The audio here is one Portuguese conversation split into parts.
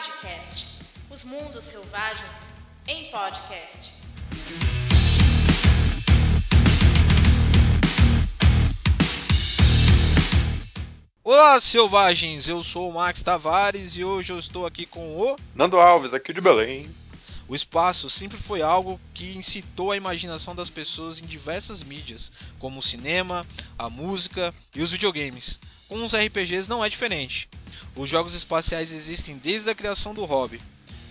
Savagecast, os mundos selvagens em podcast. Olá, selvagens! Eu sou o Max Tavares e hoje eu estou aqui com o. Nando Alves, aqui de Belém. O espaço sempre foi algo que incitou a imaginação das pessoas em diversas mídias, como o cinema, a música e os videogames. Com os RPGs não é diferente. Os jogos espaciais existem desde a criação do hobby.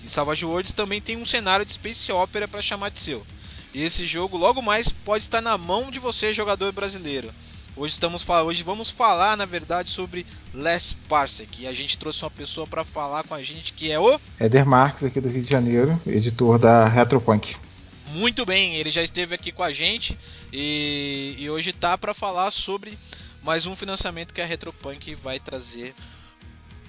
E Savage Worlds também tem um cenário de space opera para chamar de seu. E esse jogo logo mais pode estar na mão de você, jogador brasileiro. Hoje estamos hoje vamos falar, na verdade, sobre Les Parsec. E a gente trouxe uma pessoa para falar com a gente que é o Eder Marques aqui do Rio de Janeiro, editor da Retropunk. Muito bem, ele já esteve aqui com a gente e, e hoje tá para falar sobre mais um financiamento que a Retropunk vai trazer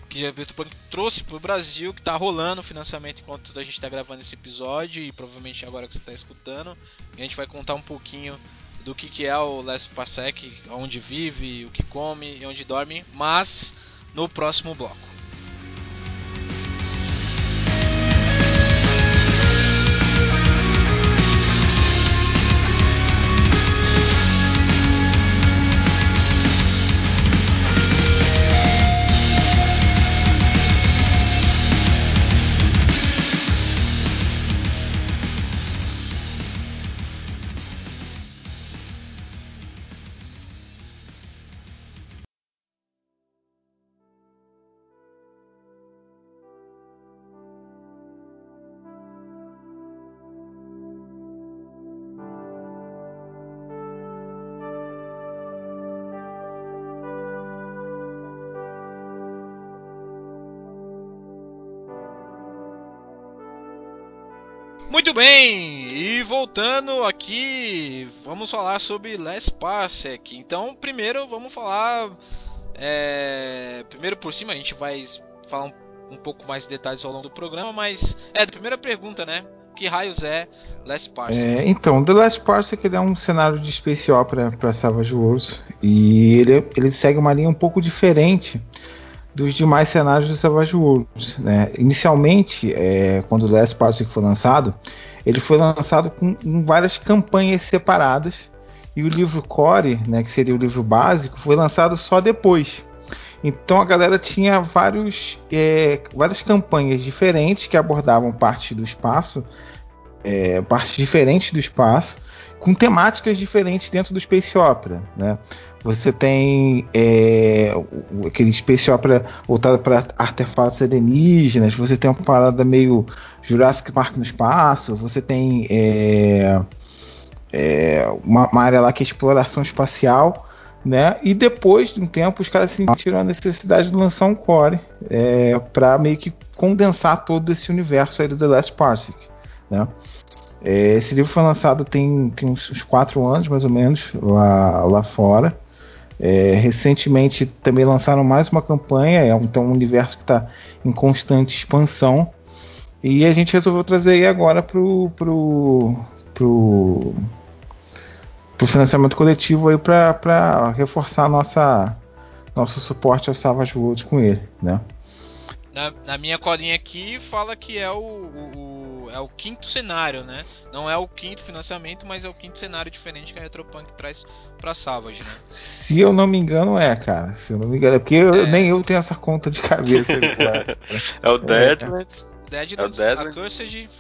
que a Retropunk trouxe para o Brasil, que está rolando o financiamento enquanto a gente está gravando esse episódio e provavelmente agora que você está escutando. a gente vai contar um pouquinho do que, que é o Les Parsec, onde vive, o que come e onde dorme, mas no próximo bloco. Bem, e voltando aqui, vamos falar sobre Les Parsec. Então, primeiro vamos falar. É, primeiro por cima, a gente vai falar um, um, pouco mais de detalhes ao longo do programa, mas é, a primeira pergunta, né? Que raios é Les Parsec? É, então, The Last Parsec é um cenário de space opera para Savage Worlds e ele, ele segue uma linha um pouco diferente dos demais cenários do Savage Worlds. Né? Inicialmente, é, quando o Last Parsec foi lançado, ele foi lançado com, várias campanhas separadas e o livro Core, né, que seria o livro básico, foi lançado só depois. Então a galera tinha vários, é, várias campanhas diferentes que abordavam parte do espaço, é, partes diferentes do espaço, com temáticas diferentes dentro do Space Opera. Né? Você tem é, aquele Space Opera voltado para artefatos alienígenas, você tem uma parada meio Jurassic Park no espaço, você tem é, é, uma, uma, área lá que é exploração espacial, né? E depois de um tempo os caras sentiram a necessidade de lançar um core é, para meio que condensar todo esse universo aí do The Last Parsec, né? É, esse livro foi lançado tem, tem uns, uns quatro anos mais ou menos lá, lá fora. É, recentemente também lançaram mais uma campanha, é então um universo que está em constante expansão. E a gente resolveu trazer aí agora pro, pro, pro, pro financiamento coletivo aí para reforçar nossa, nosso suporte ao Savage Worlds com ele, né? Na, na, minha colinha aqui fala que é o, o, o, é o quinto cenário, né? Não é o quinto financiamento, mas é o quinto cenário diferente que a Retropunk traz pra Savage, né? Se eu não me engano, é, cara. Se eu não me engano, é porque eu, é... nem eu tenho essa conta de cabeça. é o Deadlands. É. Deadlands, é o Deadlands, Accursed.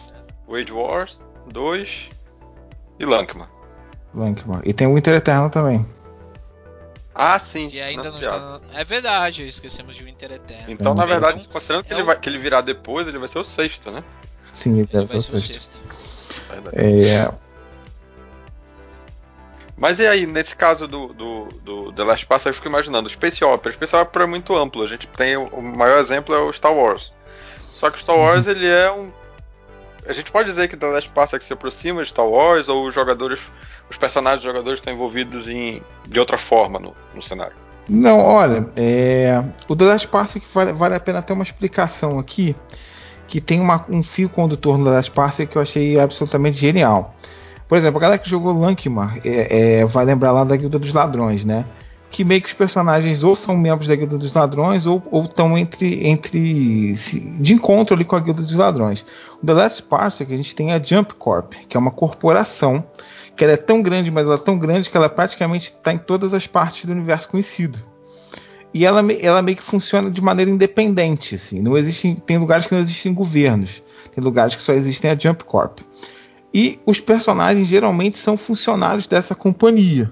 Wage Wars 2 e Lankman. Lankman. E tem o Winter Eterno também. Ah, sim. Que ainda não está. É verdade, esquecemos de Winter Eterno. Então, na verdade, então, considerando que, é ele vai, que ele virar depois, ele vai ser o sexto, né? Sim, ele, ele vai ser o sexto. É... Mas e aí, nesse caso do, do, do The Last Pass, eu fico imaginando, o Space Opera. O Space Opera é muito amplo. A gente tem. O maior exemplo é o Star Wars. Só que o Star Wars, uhum. ele é um. A gente pode dizer que The Last Pass que se aproxima de Star Wars, ou os jogadores os personagens dos jogadores estão envolvidos em, de outra forma no, no cenário? Não, olha, é, o The Last Parsec vale, vale a pena ter uma explicação aqui, que tem uma, um fio condutor no The Last Parsec que eu achei absolutamente genial. Por exemplo, a galera que jogou Lankmar é, é, vai lembrar lá da Guilda dos Ladrões, né? Que meio que os personagens ou são membros da Guilda dos Ladrões ou estão entre, entre de encontro ali com a Guilda dos Ladrões. O The Last Parsec a gente tem a Jump Corp, que é uma corporação que ela é tão grande, mas ela é tão grande que ela praticamente está em todas as partes do universo conhecido. E ela, ela meio que funciona de maneira independente, assim. Não existe, tem lugares que não existem governos, tem lugares que só existem a Jump Corp. E os personagens geralmente são funcionários dessa companhia.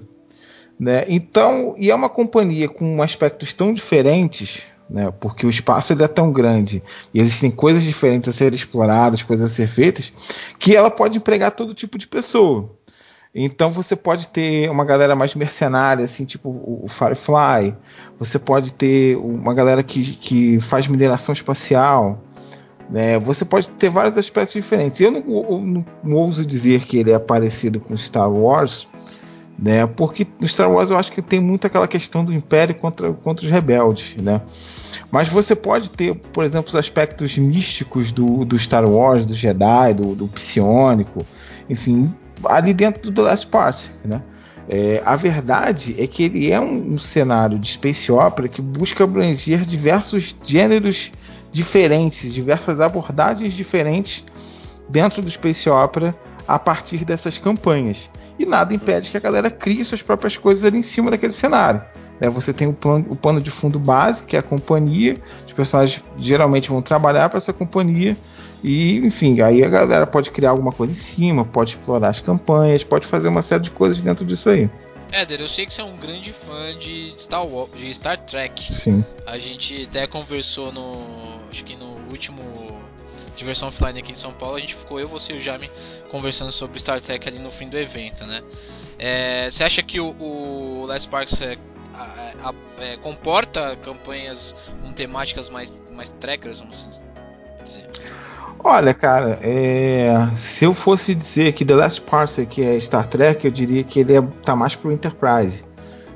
Né? Então, e é uma companhia com aspectos tão diferentes, né? porque o espaço ele é tão grande e existem coisas diferentes a serem exploradas, coisas a ser feitas, que ela pode empregar todo tipo de pessoa. Então você pode ter uma galera mais mercenária, assim, tipo o Firefly. Você pode ter uma galera que, que faz mineração espacial. Né? Você pode ter vários aspectos diferentes. Eu não, não ouso dizer que ele é parecido com Star Wars, né? Porque no Star Wars eu acho que tem muito aquela questão do Império contra, contra os rebeldes, né? Mas você pode ter, por exemplo, os aspectos místicos do, do Star Wars, do Jedi, do, do psionico, enfim, ali dentro do The Last Part, né? É, a verdade é que ele é um, um, cenário de space opera que busca abranger diversos gêneros diferentes, diversas abordagens diferentes dentro do space opera a partir dessas campanhas e nada impede que a galera crie suas próprias coisas ali em cima daquele cenário. Né? Você tem o plano, o pano de fundo base, que é a companhia, os personagens geralmente vão trabalhar para essa companhia, e enfim, aí a galera pode criar alguma coisa em cima, pode explorar as campanhas, pode fazer uma série de coisas dentro disso aí. Éder, eu sei que você é um grande fã de Star, Wars, de Star Trek. Sim. A gente até conversou no. Acho que no último diversão offline aqui em São Paulo, a gente ficou, eu, você e o Jaime, conversando sobre Star Trek ali no fim do evento, né? É, você acha que o, o Last Parks é, é, comporta campanhas com temáticas mais, mais trekkers, vamos assim dizer? Olha, cara, é... se eu fosse dizer que The Last Parsec é Star Trek, eu diria que ele é... tá mais pro Enterprise.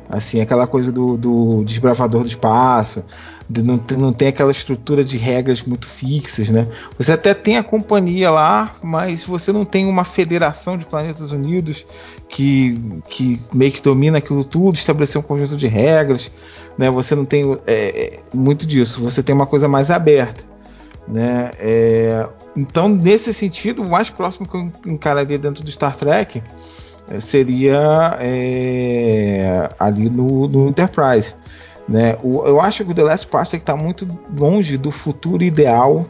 Assim, aquela coisa do, do desbravador do espaço, não, não tem aquela estrutura de regras muito fixas, né? Você até tem a companhia lá, mas você não tem uma federação de planetas unidos que, que meio que domina aquilo tudo, estabelecer um conjunto de regras, né? Você não tem é, muito disso. Você tem uma coisa mais aberta, né? É, então, nesse sentido, o mais próximo que eu encararia dentro do Star Trek é, seria é, ali no, no Enterprise. Né? O, eu acho que o The Last Parsec está muito longe do futuro ideal,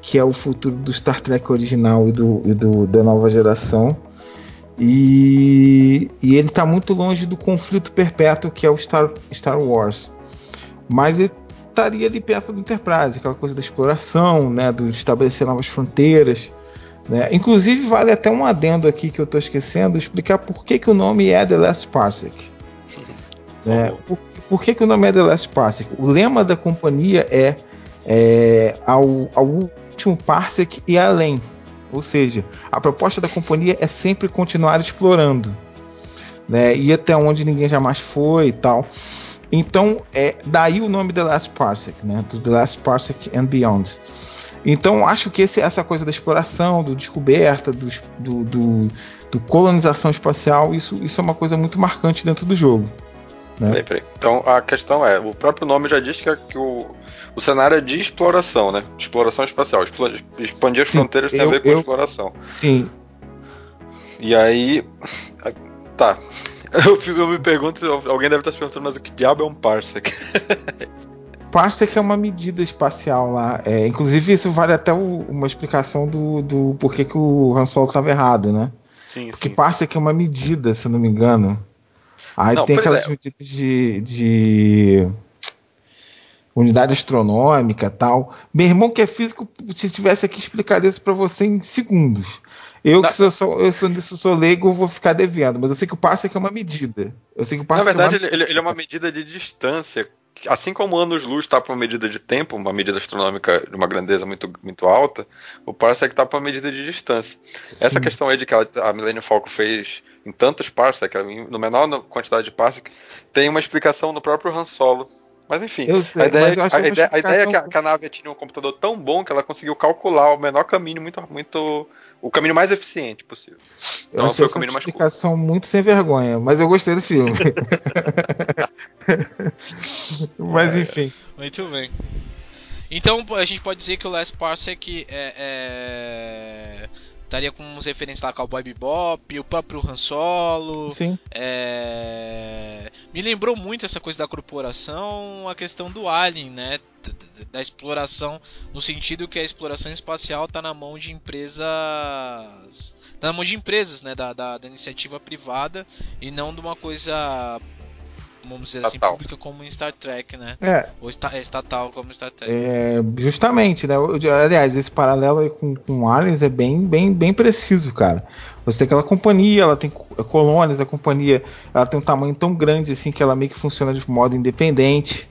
que é o futuro do Star Trek original e do, e do da nova geração. E, e ele está muito longe do conflito perpétuo que é o Star, Star Wars. Mas ele estaria ali perto do Enterprise, aquela coisa da exploração, né, do estabelecer novas fronteiras. Né? Inclusive, vale até um adendo aqui que eu estou esquecendo, explicar por que, que o nome é The Last Parsec. né? Por, por que, que o nome é The Last Parsec? O lema da companhia é, é ao, ao último parsec e além. Ou seja, a proposta da companhia é sempre continuar explorando, né? Ir até onde ninguém jamais foi e tal. Então, é daí o nome The Last Parsec, né? The Last Parsec and Beyond. Então, acho que esse, essa coisa da exploração, do descoberta, do, do, do, do colonização espacial, isso, isso é uma coisa muito marcante dentro do jogo. Né? Peraí, peraí. Então a questão é, o próprio nome já diz que, é, que o, o cenário é de exploração, né? Exploração espacial. Expandir as fronteiras tem eu, a ver com eu, exploração. Sim. E aí. Tá. Eu, eu, me pergunto, alguém deve estar se perguntando, mas o que diabo é um parsec? parsec é uma medida espacial lá. É, inclusive, isso vale até o, uma explicação do, do porquê que o Han Solo estava errado, né? Sim, Porque sim. parsec é uma medida, se não me engano. Aí não, tem aquelas é. medidas de, de unidade astronômica tal. Meu irmão que é físico, se estivesse aqui, explicaria isso para você em segundos. Eu não. que sou, sou, eu sou, sou leigo, vou ficar devendo, mas eu sei que o parsec é uma medida. Eu sei que o Na verdade, é ele, ele, é uma medida de distância. Assim como anos-luz está para uma medida de tempo, uma medida astronômica de uma grandeza muito, muito alta, o parsec está para uma medida de distância. Sim. Essa questão aí de que a, Millennium Falcon fez em tantos parsecs, no menor quantidade de parsecs, tem uma explicação no próprio Han Solo. Mas enfim, sei, a ideia, a ideia, a ideia é que a, que a, nave tinha um computador tão bom que ela conseguiu calcular o menor caminho muito, muito, o caminho mais eficiente possível. Então eu foi o caminho mais explicação curto. muito sem vergonha, mas eu gostei do filme. mas enfim. Muito bem. Então a gente pode dizer que o Last Parsec é, é estaria com uns referências lá, Cowboy Bebop, o próprio Han Solo. Sim. É... Me lembrou muito essa coisa da corporação, a questão do Alien, né? Da exploração, no sentido que a exploração espacial está na mão de empresas. Tá na mão de empresas, né? Da, da, da iniciativa privada e não de uma coisa vamos dizer assim, estatal. assim, pública como em Star Trek, né? É. Ou esta, é estatal como Star Trek. É, justamente, né? Aliás, esse paralelo aí com, com Aliens é bem, bem, bem preciso, cara. Você tem aquela companhia, ela tem colônias, a companhia ela tem um tamanho tão grande assim que ela meio que funciona de modo independente,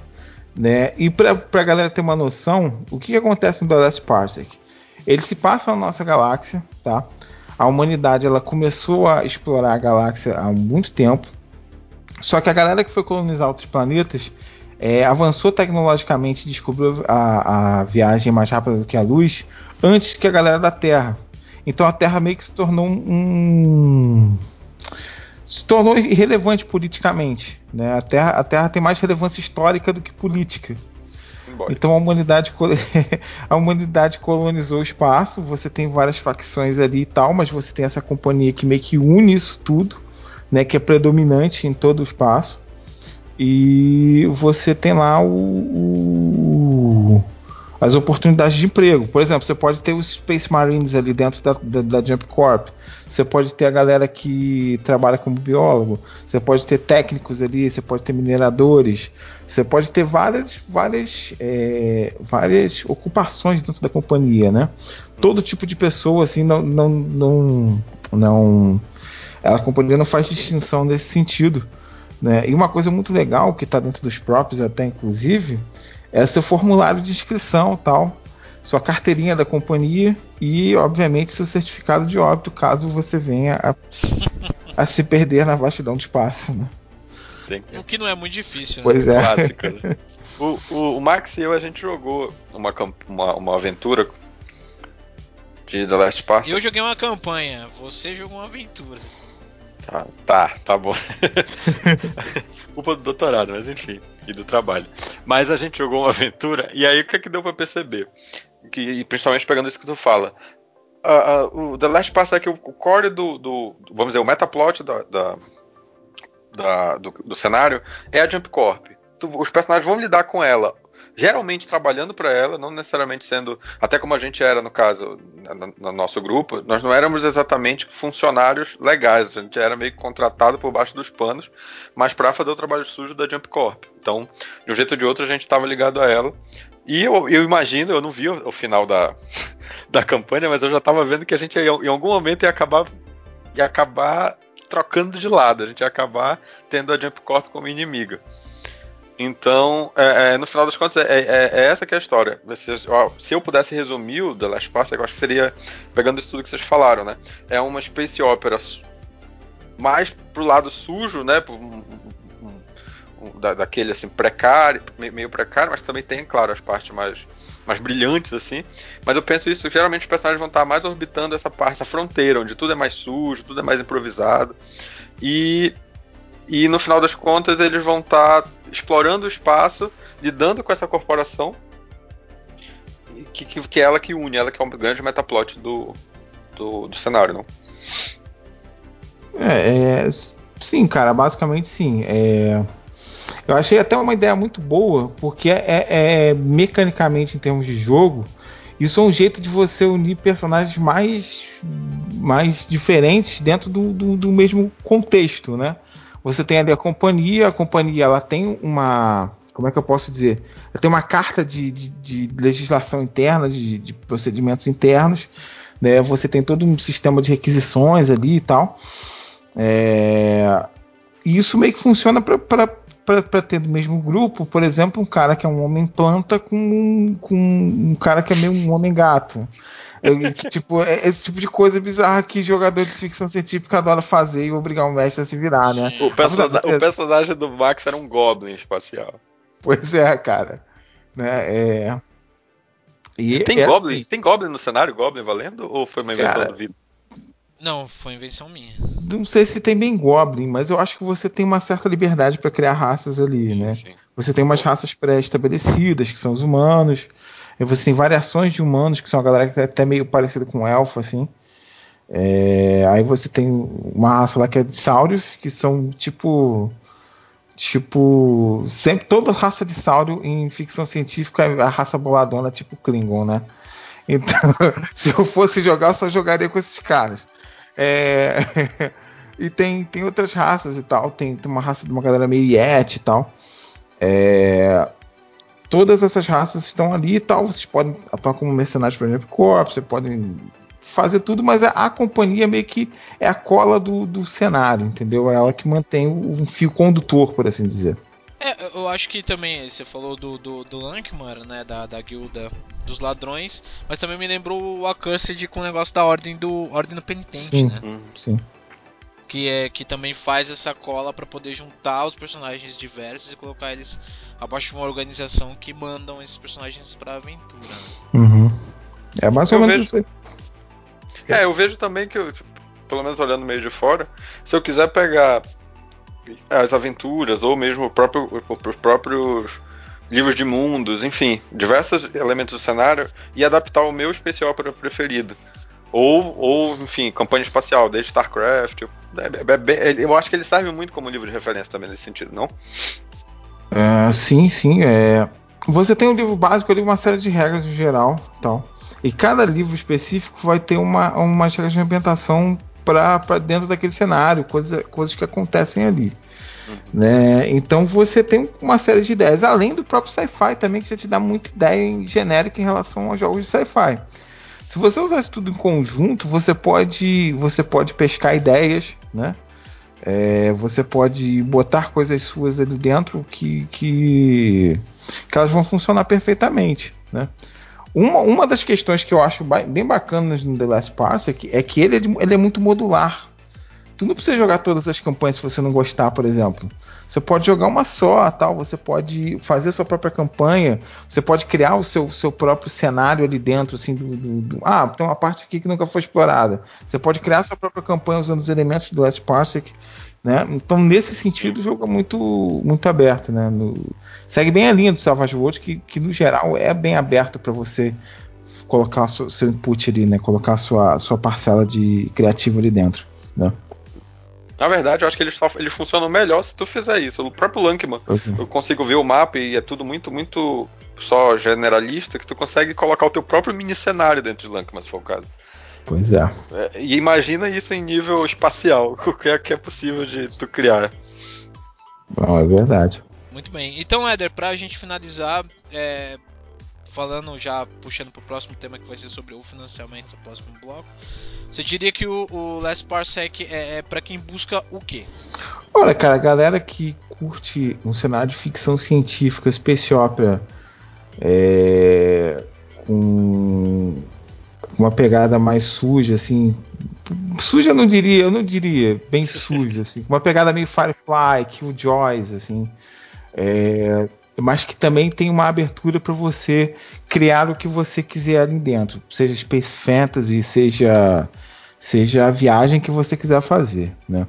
né? E pra, pra galera ter uma noção, o que, que acontece no The Last Parsec? Ele se passa na nossa galáxia, tá? A humanidade ela começou a explorar a galáxia há muito tempo só que a galera que foi colonizar outros planetas é, avançou tecnologicamente, descobriu a, a, viagem mais rápida do que a luz antes que a galera da Terra. Então a Terra meio que se tornou um, se tornou irrelevante politicamente. Né? A, Terra, a Terra tem mais relevância histórica do que política. Então a humanidade, a humanidade colonizou o espaço. Você tem várias facções ali e tal, mas você tem essa companhia que meio que une isso tudo né, que é predominante em todo o espaço. E você tem lá o, o, as oportunidades de emprego. Por exemplo, você pode ter os Space Marines ali dentro da, da, da, Jump Corp. Você pode ter a galera que trabalha como biólogo. Você pode ter técnicos ali. Você pode ter mineradores. Você pode ter várias, várias, é, várias ocupações dentro da companhia, né? Todo tipo de pessoa assim não, não, não, não a companhia não faz distinção nesse sentido. Né? E uma coisa muito legal que está dentro dos próprios, até inclusive, é seu formulário de inscrição tal, sua carteirinha da companhia e, obviamente, seu certificado de óbito, caso você venha a, a se perder na vastidão do espaço. Né? O que não é muito difícil, né? Pois é. Né? o, o, o, Max e eu, a gente jogou uma, uma, uma aventura de The Last Pass. Eu joguei uma campanha, você jogou uma aventura. Tá, tá, tá bom. Culpa do doutorado, mas enfim, e do trabalho. Mas a gente jogou uma aventura, e aí o que é que deu pra perceber? Que, principalmente pegando isso que tu fala. Uh, uh, o The Last Pass é que o core do, do, Vamos dizer, o metaplot da, da, da do, do, cenário é a Jump Corp. Tu, os personagens vão lidar com ela geralmente trabalhando para ela, não necessariamente sendo, até como a gente era no caso, no, no, nosso grupo, nós não éramos exatamente funcionários legais, a gente era meio contratado por baixo dos panos, mas para fazer o trabalho sujo da Jump Corp. Então, de um jeito ou de outro, a gente estava ligado a ela. E eu, eu, imagino, eu não vi o, o final da, da campanha, mas eu já estava vendo que a gente ia, em algum momento ia acabar, ia acabar trocando de lado, a gente ia acabar tendo a Jump Corp como inimiga. Então, é, é, no final das contas, é, é, é essa que é a história. Se, ó, se, eu pudesse resumir o The Last Pass, eu acho que seria, pegando isso tudo que vocês falaram, né? É uma space opera mais pro lado sujo, né? Pro, da, daquele, assim, precário, meio precário, mas também tem, claro, as partes mais, mais brilhantes, assim. Mas eu penso isso, geralmente os personagens vão estar mais orbitando essa parte, essa fronteira, onde tudo é mais sujo, tudo é mais improvisado. E e no final das contas eles vão estar tá explorando o espaço, lidando com essa corporação, que, que, que, é ela que une, ela que é um grande metaplot do, do, do cenário, não? É, é, sim, cara, basicamente sim. É, eu achei até uma ideia muito boa, porque é, é, é, mecanicamente, em termos de jogo, isso é um jeito de você unir personagens mais, mais diferentes dentro do, do, do mesmo contexto, né? Você tem ali a companhia, a companhia ela tem uma. Como é que eu posso dizer? Ela tem uma carta de, de, de legislação interna, de, de, procedimentos internos. Né? Você tem todo um sistema de requisições ali e tal. É... E isso meio que funciona para ter do mesmo grupo, por exemplo, um cara que é um homem planta com, com um cara que é meio um homem gato. Eu, tipo, é esse tipo de coisa bizarra que jogador de ficção científica adora fazer e obrigar o mestre a se virar, né? O, o personagem do Max era um Goblin espacial. Pois é, cara. Né, é... E tem, é Goblin, assim. tem Goblin no cenário, Goblin valendo? Ou foi uma invenção do Vitor? Não, foi invenção minha. Não sei se tem bem Goblin, mas eu acho que você tem uma certa liberdade para criar raças ali, né? Sim. Você tem umas raças pré-estabelecidas, que são os humanos. E você tem variações de humanos, que são a galera que é até meio parecida com elfo, assim. É, aí você tem uma raça lá que é de Saurios, que são tipo. Tipo. Sempre toda raça de Saurio em ficção científica é a raça boladona, tipo Klingon, né? Então, se eu fosse jogar, eu só jogaria com esses caras. É, e tem, tem outras raças e tal. Tem, tem uma raça de uma galera meio Yeti e tal. É, todas essas raças estão ali e tal. Vocês podem atuar como mercenários para o Corps, você podem fazer tudo, mas a, a, companhia meio que é a cola do, do cenário, entendeu? É ela que mantém um fio condutor, por assim dizer. É, eu acho que também, você falou do, do, do Lankmar, né, da, da guilda dos ladrões, mas também me lembrou o Accursed com o negócio da ordem do ordem do penitente, sim, né? Sim. Que é que também faz essa cola para poder juntar os personagens diversos e colocar eles abaixo de uma organização que mandam esses personagens para aventura. Né? Uhum. É mais ou menos isso. É, eu vejo também que, tipo, pelo menos olhando meio de fora, se eu quiser pegar as aventuras ou mesmo o próprio, os próprios livros de mundos, enfim, diversos elementos do cenário e adaptar o meu especial para o preferido. Ou, ou, enfim, campanha espacial, desde StarCraft. É, é, é, eu acho que ele serve muito como livro de referência também nesse sentido, não? É, sim, sim. É... Você tem um livro básico ali, uma série de regras em geral. Então, e cada livro específico vai ter uma, uma regras de ambientação para dentro daquele cenário, coisa, coisas que acontecem ali. Uhum. Né? Então você tem uma série de ideias, além do próprio sci-fi também, que já te dá muita ideia genérica em relação aos jogos de sci-fi. Se você usar isso tudo em conjunto, você pode, você pode pescar ideias, né? É, você pode botar coisas suas ali dentro que, que, que elas vão funcionar perfeitamente, né? Uma, uma das questões que eu acho bem bacanas no The Last Parsec é que ele é, de, ele é muito modular. Tu não precisa jogar todas as campanhas se você não gostar, por exemplo. Você pode jogar uma só, tal. Você pode fazer a sua própria campanha. Você pode criar o seu, seu próprio cenário ali dentro, assim, do, do, do, ah, tem uma parte aqui que nunca foi explorada. Você pode criar a sua própria campanha usando os elementos do Last Parsec. Né? Então, nesse sentido, o jogo é muito, muito aberto. Né? No, segue bem a linha do Savage Worlds, que, que no geral é bem aberto para você colocar seu, seu, input ali, né? colocar sua, sua parcela de criativo ali dentro. Né? Na verdade, eu acho que eles, só, eles funcionam melhor se tu fizer isso. O próprio Lankman, eu consigo ver o mapa e é tudo muito, muito só generalista, que tu consegue colocar o teu próprio mini cenário dentro de Lankman, se for o caso. Pois é. é. E imagina isso em nível espacial, o que é que é possível de tu criar. Bom, é verdade. Muito bem. Então, Éder, pra gente finalizar, é, falando já, puxando pro próximo tema que vai ser sobre o financiamento do próximo bloco, você diria que o, o Last Parsec é, é para quem busca o quê? Olha, cara, a galera que curte um cenário de ficção científica, space opera, é, com uma pegada mais suja, assim. Suja eu não diria, eu não diria, bem suja, assim. Uma pegada meio Firefly, Killjoys, assim. É, mas que também tem uma abertura para você criar o que você quiser ali dentro, seja Space Fantasy, seja seja a viagem que você quiser fazer, né?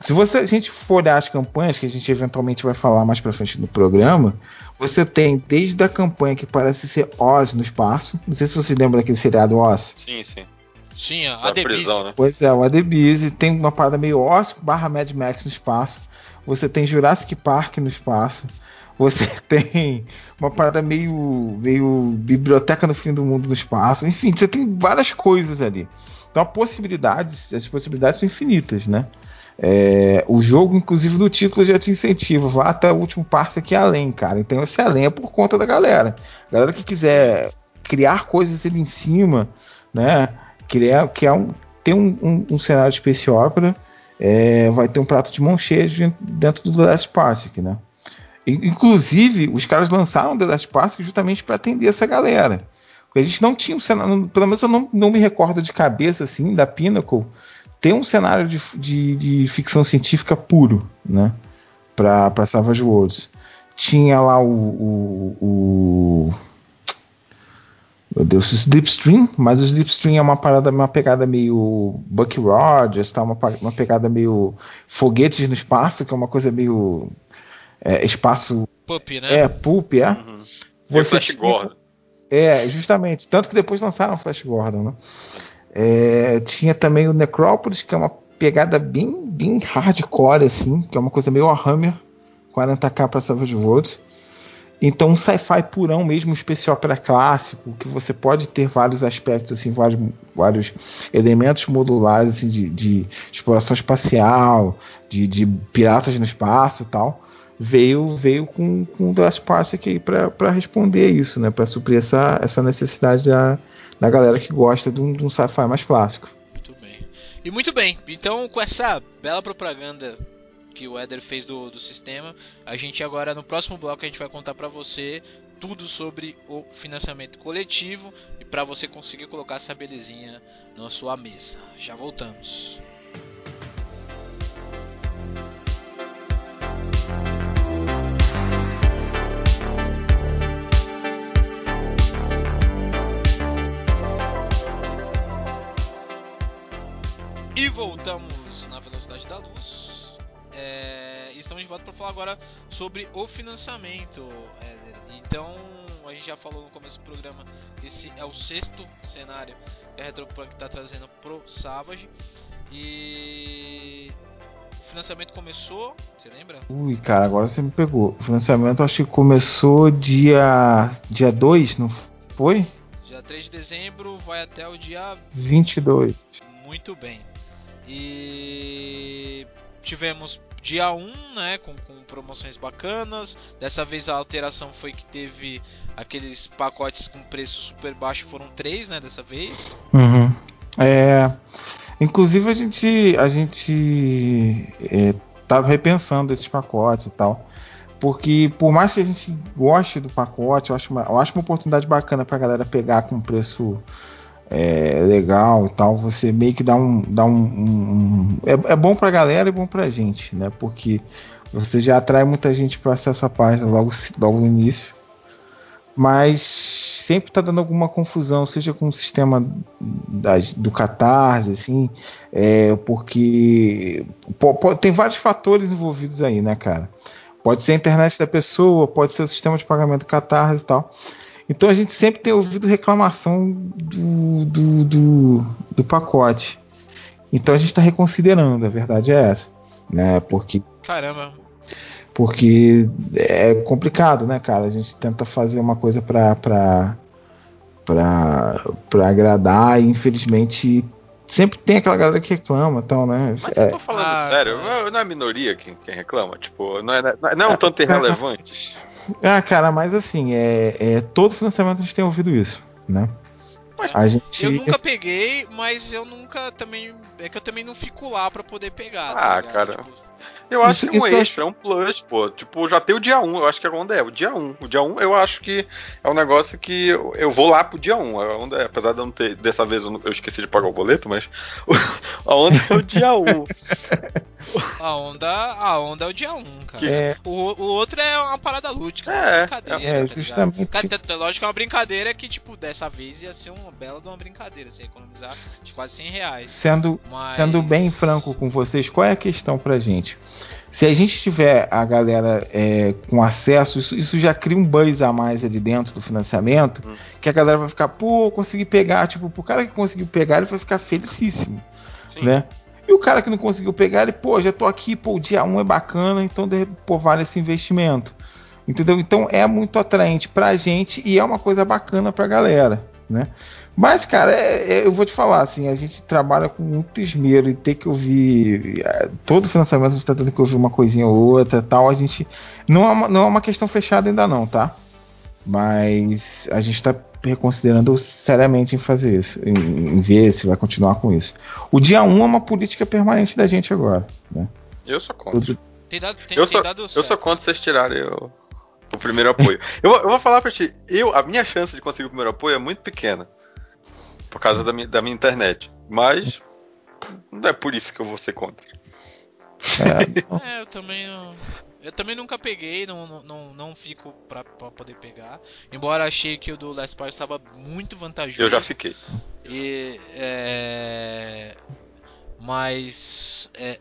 Se você, a gente for olhar as campanhas que a gente eventualmente vai falar mais para frente no programa, você tem desde a campanha que parece ser Oz no espaço. Não sei se você lembra daquele seriado Oz. Sim, sim. Sim, a Adebise. Né? Pois é, o Adebise tem uma parada meio Oz barra Mad Max no espaço. Você tem Jurassic Park no espaço. Você tem uma parada meio, meio biblioteca no fim do mundo no espaço. Enfim, você tem várias coisas ali. Então, a possibilidade, as possibilidades são infinitas, né? É, o jogo, inclusive, do título já te incentiva. Vá até o último passo aqui além, cara. Então esse além é por conta da galera. galera que quiser criar coisas ali em cima, né? Criar, criar um, ter um, um, um cenário de Space Opera, é, vai ter um prato de mão cheia dentro do Last Parsec, né? Inclusive, os caras lançaram The Last Parsec justamente para atender essa galera. Porque a gente não tinha um cenário, pelo menos eu não, não me recordo de cabeça assim, da Pinnacle, ter um cenário de, de, de ficção científica puro, né? Para Savage Worlds. Tinha lá o, o, o meu Deus, Slipstream, mas o Slipstream é uma parada, uma pegada meio Bucky Rogers, tá? uma, uma pegada meio foguetes no espaço, que é uma coisa meio é, espaço. Pup, né? É, Pup, é. Uhum. Você Flash tinha, Gordon. É, justamente. Tanto que depois lançaram Flash Gordon, né? É, tinha também o Necrópolis, que é uma pegada bem, bem hardcore, assim, que é uma coisa meio Warhammer, 40k para Savage Worlds. Então, um sci-fi purão mesmo, um especial para clássico, que você pode ter vários aspectos, assim, vários, vários elementos modulares assim, de, de exploração espacial, de, de, piratas no espaço e tal, veio veio com, com o Last Parsec aí para responder isso, né? Para suprir essa, essa necessidade da, da galera que gosta de um, de um sci-fi mais clássico. Muito bem. E muito bem, então com essa bela propaganda que o Eder fez do, do sistema. A gente agora no próximo bloco a gente vai contar para você tudo sobre o financiamento coletivo e para você conseguir colocar essa belezinha na sua mesa. Já voltamos. E de volta para falar agora sobre o financiamento. Éder. Então, a gente já falou no começo do programa que esse é o sexto cenário que a Retropunk está trazendo pro Savage. E o financiamento começou, você lembra? Ui, cara, agora você me pegou. O financiamento acho que começou dia dia 2, não foi? Dia 3 de dezembro, vai até o dia 22. Muito bem. E tivemos dia 1, né, com, com, promoções bacanas. Dessa vez a alteração foi que teve aqueles pacotes com preço super baixo, foram três, né, dessa vez. Uhum. É, inclusive a gente a gente é, tava repensando esses pacotes e tal. Porque por mais que a gente goste do pacote, eu acho uma, eu acho uma oportunidade bacana pra galera pegar com preço é, legal e tal, você meio que dá um. Dá um, um é, é bom pra galera e bom pra gente, né? Porque você já atrai muita gente para acesso à página logo, logo no início. Mas sempre tá dando alguma confusão, seja com o sistema da, do Catarse, assim, é, porque pô, pô, tem vários fatores envolvidos aí, né, cara? Pode ser a internet da pessoa, pode ser o sistema de pagamento do Catarse e tal. Então a gente sempre tem ouvido reclamação do, do, do, do pacote. Então a gente está reconsiderando, a verdade é essa. Né? Porque. Caramba! Porque é complicado, né, cara? A gente tenta fazer uma coisa para pra agradar e infelizmente sempre tem aquela galera que reclama então, né? Mas é. eu tô falando ah, sério, não é a minoria quem, quem reclama, tipo, não é, não é um tanto irrelevante. Ah, cara, mas assim, é, é, todo financiamento a gente tem ouvido isso, né? a gente... Eu nunca peguei, mas eu nunca também. É que eu também não fico lá pra poder pegar. Tá ah, tá cara. Tipo, eu acho isso, que é um extra, é um plus, pô. Tipo, já tem o dia 1, eu acho que é onde é, o dia 1. O dia 1 eu acho que é um negócio que eu, eu vou lá pro dia 1. É onde é, apesar de eu não ter. Dessa vez eu, não, eu esqueci de pagar o boleto, mas. a onda é o dia 1. A onda, a onda é o dia 1, cara. É. O, o outro é uma parada lúdica, é, uma brincadeira. É, tá justamente. Cara, lógico que é uma brincadeira que, tipo, dessa vez ia ser uma bela de uma brincadeira. Você ia economizar de quase 100 reais. Sendo, mas... sendo bem franco com vocês, qual é a questão pra gente? Se a gente tiver a galera é, com acesso, isso, isso, já cria um buzz a mais ali dentro do financiamento, hum. que a galera vai ficar, pô, consegui pegar. Tipo, pro cara que conseguiu pegar, ele vai ficar felicíssimo, Sim. né? E o cara que não conseguiu pegar, ele, pô, já tô aqui, pô, o dia 1 é bacana, então pô, vale esse investimento. Entendeu? Então é muito atraente pra gente e é uma coisa bacana pra galera, né? Mas, cara, é, é, eu vou te falar, assim, a gente trabalha com muito esmero e ter que ouvir. É, todo financiamento a gente tá tendo que ouvir uma coisinha ou outra tal. A gente. Não é uma, não é uma questão fechada ainda, não, tá? Mas a gente tá reconsiderando seriamente em fazer isso, em, em, ver se vai continuar com isso. O dia 1 é uma política permanente da gente agora, né? Eu sou contra. Tudo... Tem dado, tem, eu, sou, eu sou contra vocês tirarem o, o primeiro apoio. eu, eu, vou falar pra ti, eu, a minha chance de conseguir o primeiro apoio é muito pequena por causa da minha, da minha internet. Mas não é por isso que eu vou ser contra. É, é eu também não. Eu também nunca peguei, não, não, não fico pra, pra poder pegar. Embora achei que o do Last Part estava muito vantajoso. Eu já fiquei. E, é... Mas. É...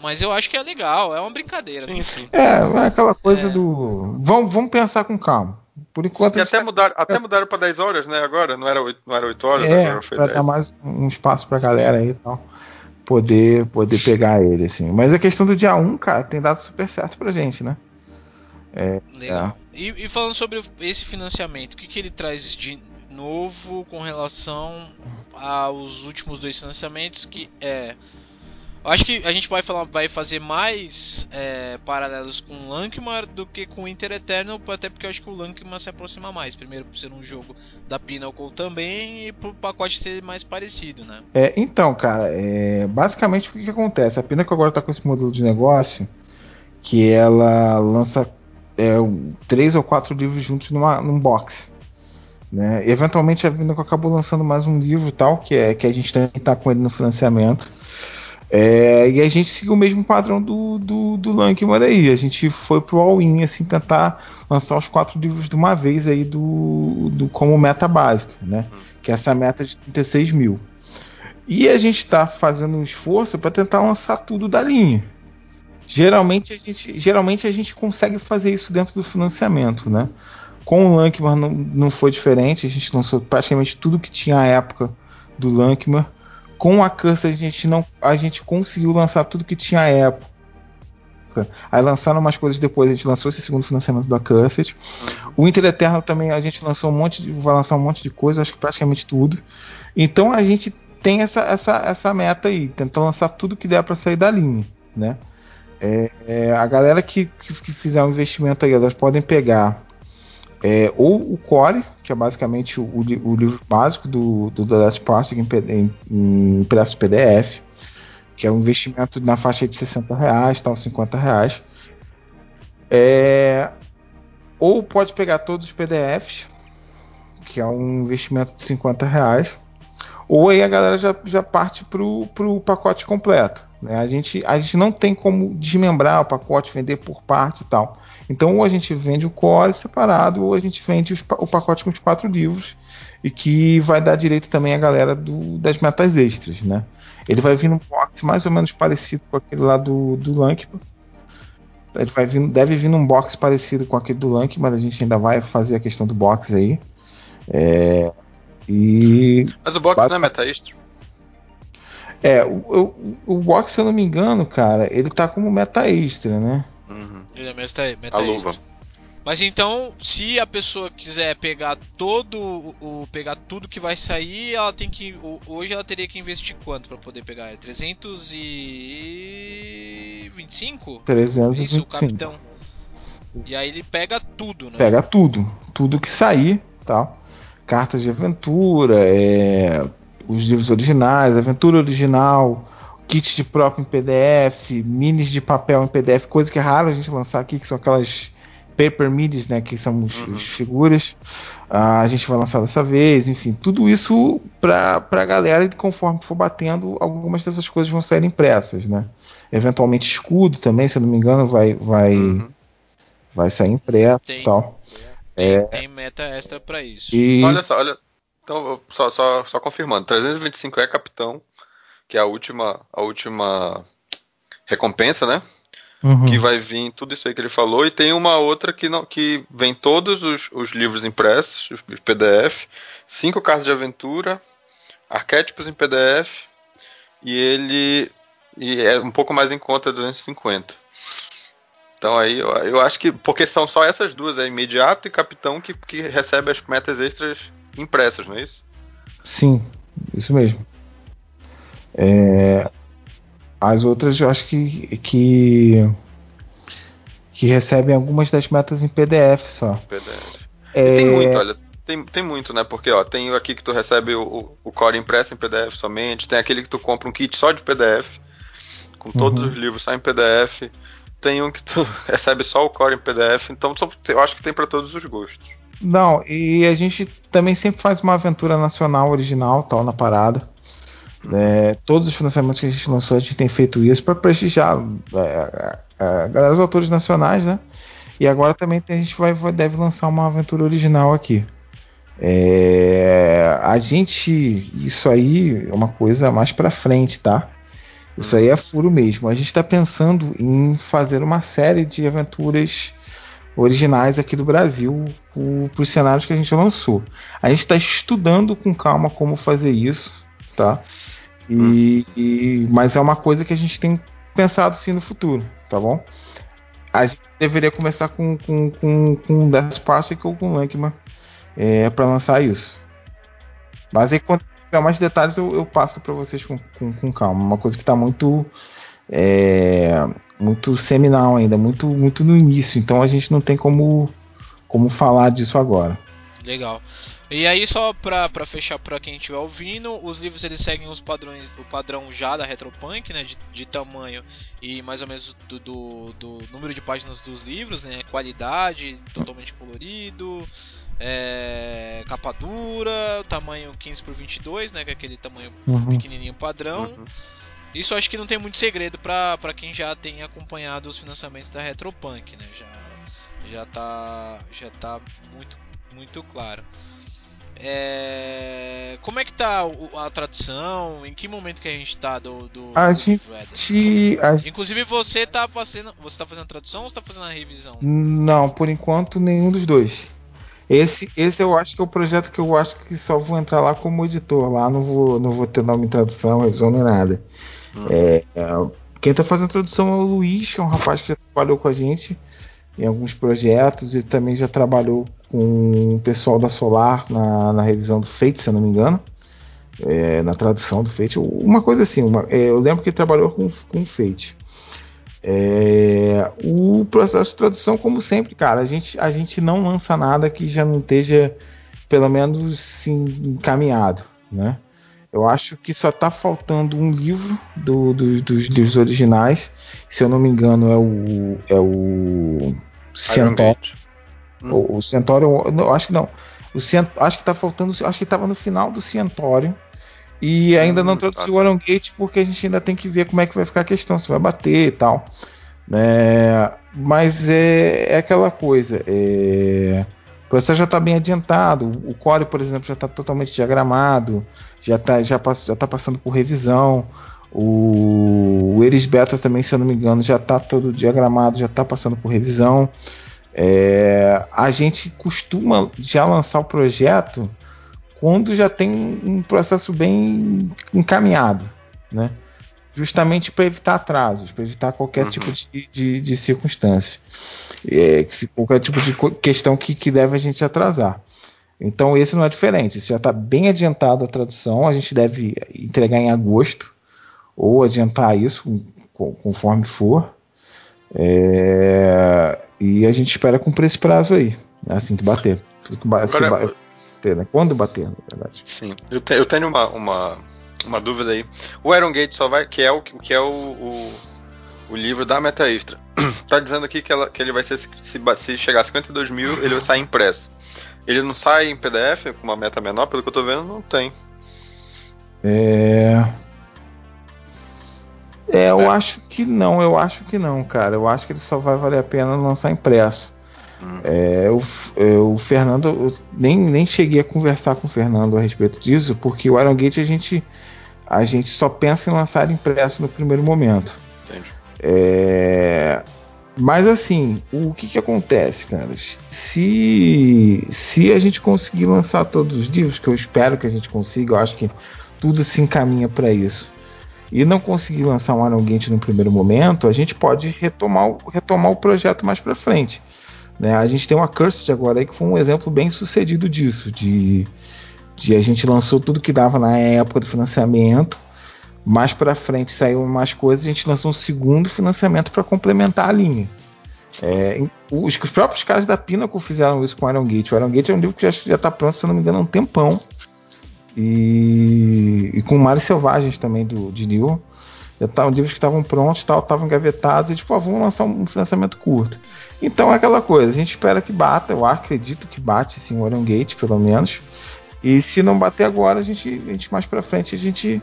Mas eu acho que é legal, é uma brincadeira. Sim, sim. É, é aquela coisa É. do. Vamos, vamos pensar com calma. Por enquanto E até tá- mudaram, até mudaram pra 10 horas, né? Agora, não era 8, não era 8 horas, É, agora foi pra 10. dar mais um espaço pra galera aí e tal. Poder, poder pegar ele, assim. Mas a questão do dia 1, cara, tem dado super certo pra gente, né? Legal. E, e falando sobre esse financiamento, o que, que ele traz de novo com relação aos últimos dois financiamentos? Que é. Acho que a gente vai, falar, vai fazer mais é, paralelos com o Lankmar do que com o Inter Eternal, até porque eu acho que o Lankmar se aproxima mais. Primeiro por ser um jogo da Pinnacle também e pro pacote ser mais parecido, né? É, então, cara, é, basicamente o que, que acontece? A pena que agora tá com esse modelo de negócio que ela lança é, um- três ou quatro livros juntos numa, num box. Né? Eventualmente a Pinnacle acabou lançando mais um livro e tal, que é que a gente também tá com ele no financiamento. É, e a gente seguiu o mesmo padrão do, do, do Lankmore aí. A gente foi pro all-in, assim, tentar lançar os quatro livros de uma vez aí do, do como meta básica, né? Que é essa meta de 36 mil. E a gente está fazendo um esforço para tentar lançar tudo da linha. Geralmente a, gente, geralmente a gente consegue fazer isso dentro do financiamento, né? Com o Lankmar não, não foi diferente, a gente lançou praticamente tudo que tinha à época do Lankmar. Com a Curse a gente não, a gente conseguiu lançar tudo que tinha à época. Aí lançaram umas coisas depois, a gente lançou esse segundo financiamento da Cursed. O Inter Eterno também a gente lançou um monte de, vai lançar um monte de coisa, acho que praticamente tudo. Então a gente tem essa, essa, essa meta aí, tentar lançar tudo que der para sair da linha, né? É, é, a galera que, que, que fizer um investimento aí, elas podem pegar é, ou o Core, que é basicamente o, o, li- o livro básico do, do The Last Parsec em, em, em impresso PDF, que é um investimento na faixa de 60 reais, tal, 50 reais. É, ou pode pegar todos os PDFs, que é um investimento de 50 reais, ou aí a galera já, já parte pro, pro pacote completo. Né? A, gente, a gente não tem como desmembrar o pacote, vender por partes e tal. Então ou a gente vende o core separado, ou a gente vende os o pacote com os quatro livros, e que vai dar direito também à galera do, das metas extras. Né? Ele vai vir num box mais ou menos parecido com aquele lá do, do Lankman. Ele vai vir, deve vir num box parecido com aquele do Lank, mas a gente ainda vai fazer a questão do box aí. É, e Mas o box não é meta extra? é, o, o, o box, se eu não me engano, cara, ele tá como meta extra, né? Uhum. Ele é meta, meta A luva. Mas então, se a pessoa quiser pegar todo o, pegar tudo que vai sair, ela tem que hoje ela teria que investir quanto pra poder pegar? É 325? 325. Isso, o capitão. E aí ele pega tudo, né? Pega tudo, tudo que sair, tal. Cartas de aventura, é, os livros originais, aventura original, kit de próprio em PDF, minis de papel em PDF, coisa que é raro a gente lançar aqui, que são aquelas paper minis, né, que são os, Uhum. os figuras. Ah, a gente vai lançar dessa vez, enfim, tudo isso pra, pra galera e conforme for batendo, algumas dessas coisas vão sair impressas, né? Eventualmente escudo também, se eu não me engano, vai, vai, Uhum. vai sair impresso Tem. e tal. Tem, tem meta extra pra isso. E Olha só, olha. Então, só, só, só confirmando, 325 é capitão, que é a última, a última recompensa, né? Uhum. Que vai vir tudo isso aí que ele falou, e tem uma outra que não que vem todos os, os livros impressos, os PDF, cinco cartas de aventura, arquétipos em PDF, e ele e é um pouco mais em conta 250. Então aí eu, eu acho que porque são só essas duas, é imediato e capitão que, que recebe as metas extras impressas, não é isso? Sim, isso mesmo. É, as outras eu acho que, que que recebem algumas das metas em PDF só. PDF. É, Tem muito, olha. Tem, tem muito, né? Porque, ó, tem aqui que tu recebe o, o, core impresso em PDF somente, tem aquele que tu compra um kit só de PDF, com todos Uhum. os livros só em PDF. Tem um que tu recebe só o core em PDF, então eu acho que tem pra todos os gostos. Não, e a gente também sempre faz uma aventura nacional original, tal, na parada. É, todos os financiamentos que a gente lançou, a gente tem feito isso para prestigiar é, galera dos autores nacionais, né? E agora também a gente vai, vai, deve lançar uma aventura original aqui. É, a gente, isso aí é uma coisa mais para frente, tá? Isso aí é furo mesmo. A gente está pensando em fazer uma série de aventuras originais aqui do Brasil para os cenários que a gente lançou. A gente está estudando com calma como fazer isso, tá? E, e, mas é uma coisa que a gente tem pensado sim no futuro, tá bom? A gente deveria começar com com com, com Death Parsec ou com Lankman é, para lançar isso. Mas aí quando tiver mais detalhes eu, eu passo para vocês com, com, com, calma. Uma coisa que está muito é, muito seminal ainda, muito muito no início. Então a gente não tem como como falar disso agora. Legal. E aí só pra, pra fechar pra quem estiver ouvindo, os livros eles seguem os padrões, o padrão já da Retropunk, né? De, de tamanho e mais ou menos do, do, do, número de páginas dos livros, né? Qualidade, totalmente colorido, é, capa dura, tamanho 15 por 22, né? Que é aquele tamanho uhum. pequenininho padrão. Uhum. Isso acho que não tem muito segredo pra, pra quem já tem acompanhado os financiamentos da Retropunk, né? Já, já tá, já tá muito, muito claro. É... Como é que tá a tradução? Em que momento que a gente tá do, do, a do gente, a... Inclusive você tá fazendo. Você tá fazendo a tradução ou você tá fazendo a revisão? Não, por enquanto nenhum dos dois. Esse, esse eu acho que é o projeto que eu acho que só vou entrar lá como editor. Lá não vou, não vou ter nome em tradução, revisão nem nada. Hum. É, quem tá fazendo a tradução é o Luiz, que é um rapaz que já trabalhou com a gente em alguns projetos e também já trabalhou com o pessoal da Solar na, na revisão do Fate, se eu não me engano. É, na tradução do Fate. Uma coisa assim, uma, é, eu lembro que ele trabalhou com, com Fate. É, o processo de tradução, como sempre, cara, a gente, a gente não lança nada que já não esteja, pelo menos, sim, encaminhado, né? Eu acho que só está faltando um livro do, do, dos livros originais. Se eu não me engano, é o. É o. Centauro. Hum. O, o Centauro. Não, acho que não. O Cent, acho que está faltando. Acho que estava no final do Centauro. E ainda hum, não traduziu tá. o Iron Gate porque a gente ainda tem que ver como é que vai ficar a questão, se vai bater e tal. É, mas é, é aquela coisa. É, o processo já está bem adiantado. O core, por exemplo, já está totalmente diagramado, já está já já tá passando por revisão. O, o Eris Beta também, se eu não me engano, já está todo diagramado, já está passando por revisão. É, a gente costuma já lançar o projeto quando já tem um processo bem encaminhado, né? Justamente para evitar atrasos, para evitar qualquer uhum. tipo de, de, de circunstância, é, qualquer tipo de questão que, que deve a gente atrasar. Então esse não é diferente, isso já está bem adiantado a tradução, a gente deve entregar em agosto, ou adiantar isso conforme for. É, e a gente espera cumprir esse prazo aí, assim que bater. Agora, bater né? Quando bater, na verdade. Sim, eu, te, eu tenho uma, uma uma dúvida aí. O Iron Gate só vai. Que é o, que é o, o, o livro da Meta Extra. tá dizendo aqui que, ela, que ele vai ser. Se, se chegar a 52 mil, ele vai sair impresso. Ele não sai em PDF com uma meta menor, pelo que eu tô vendo, não tem. É. É, eu é. acho que não, eu acho que não, cara. Eu acho que ele só vai valer a pena lançar impresso. Hum. É, o, o Fernando, eu nem, nem cheguei a conversar com o Fernando a respeito disso, porque o Iron Gate a gente a gente só pensa em lançar impresso no primeiro momento. É, mas assim, o que, que acontece, cara? Se, se a gente conseguir lançar todos os livros, que eu espero que a gente consiga, eu acho que tudo se encaminha para isso, e não conseguir lançar um Iron Gate no primeiro momento, a gente pode retomar, retomar o projeto mais para frente. Né? A gente tem uma Cursed agora aí que foi um exemplo bem sucedido disso, de a gente lançou tudo que dava na época do financiamento. Mais para frente saiu mais coisas, a gente lançou um segundo financiamento para complementar a linha. É, os, os, próprios caras da Pinnacle fizeram isso com Iron Gate. O Iron Gate é um livro que já está pronto, se não me engano, há um tempão. E, e com Mares Selvagens também do, de Neil. Já tá, livros que estavam prontos, estavam engavetados, e tipo, ah, vamos lançar um financiamento curto. Então é aquela coisa, a gente espera que bata, eu acredito que bate sim o Iron Gate, pelo menos. E se não bater agora, a gente, a gente mais para frente a gente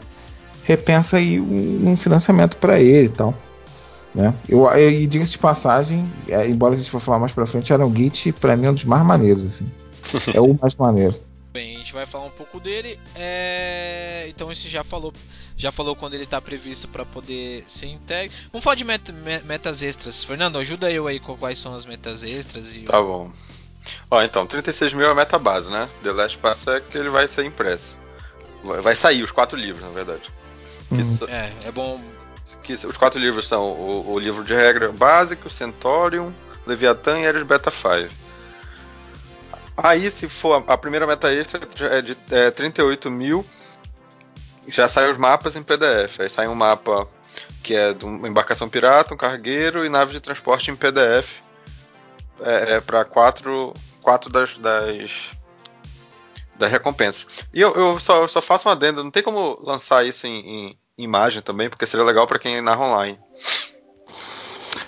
repensa aí um, um financiamento para ele e tal. Né? Eu, eu, e diga-se de passagem, é, embora a gente for falar mais pra frente, Iron Gate pra mim é um dos mais maneiros. Assim. é o mais maneiro. Bem, a gente vai falar um pouco dele. É... Então esse já falou, já falou quando ele está previsto para poder ser entregue. Vamos falar de meta, metas extras. Fernando, ajuda eu aí com quais são as metas extras. E... Tá bom. Ó, então, 36 mil é a meta base, né? The Last Pass é que ele vai ser impresso. Vai sair os quatro livros, na verdade. Hum. É, é bom. Que, os quatro livros são o, o livro de regra básico, Centaurium, Leviathan e Ares Beta 5. Aí, se for a primeira meta extra é de é, 38 mil, já saem os mapas em PDF. Aí sai um mapa que é de uma embarcação pirata, um cargueiro e nave de transporte em PDF é, é para quatro, quatro das, das, das recompensas. E eu, eu, só, eu só faço uma adenda, não tem como lançar isso em, em imagem também, porque seria legal para quem narra online.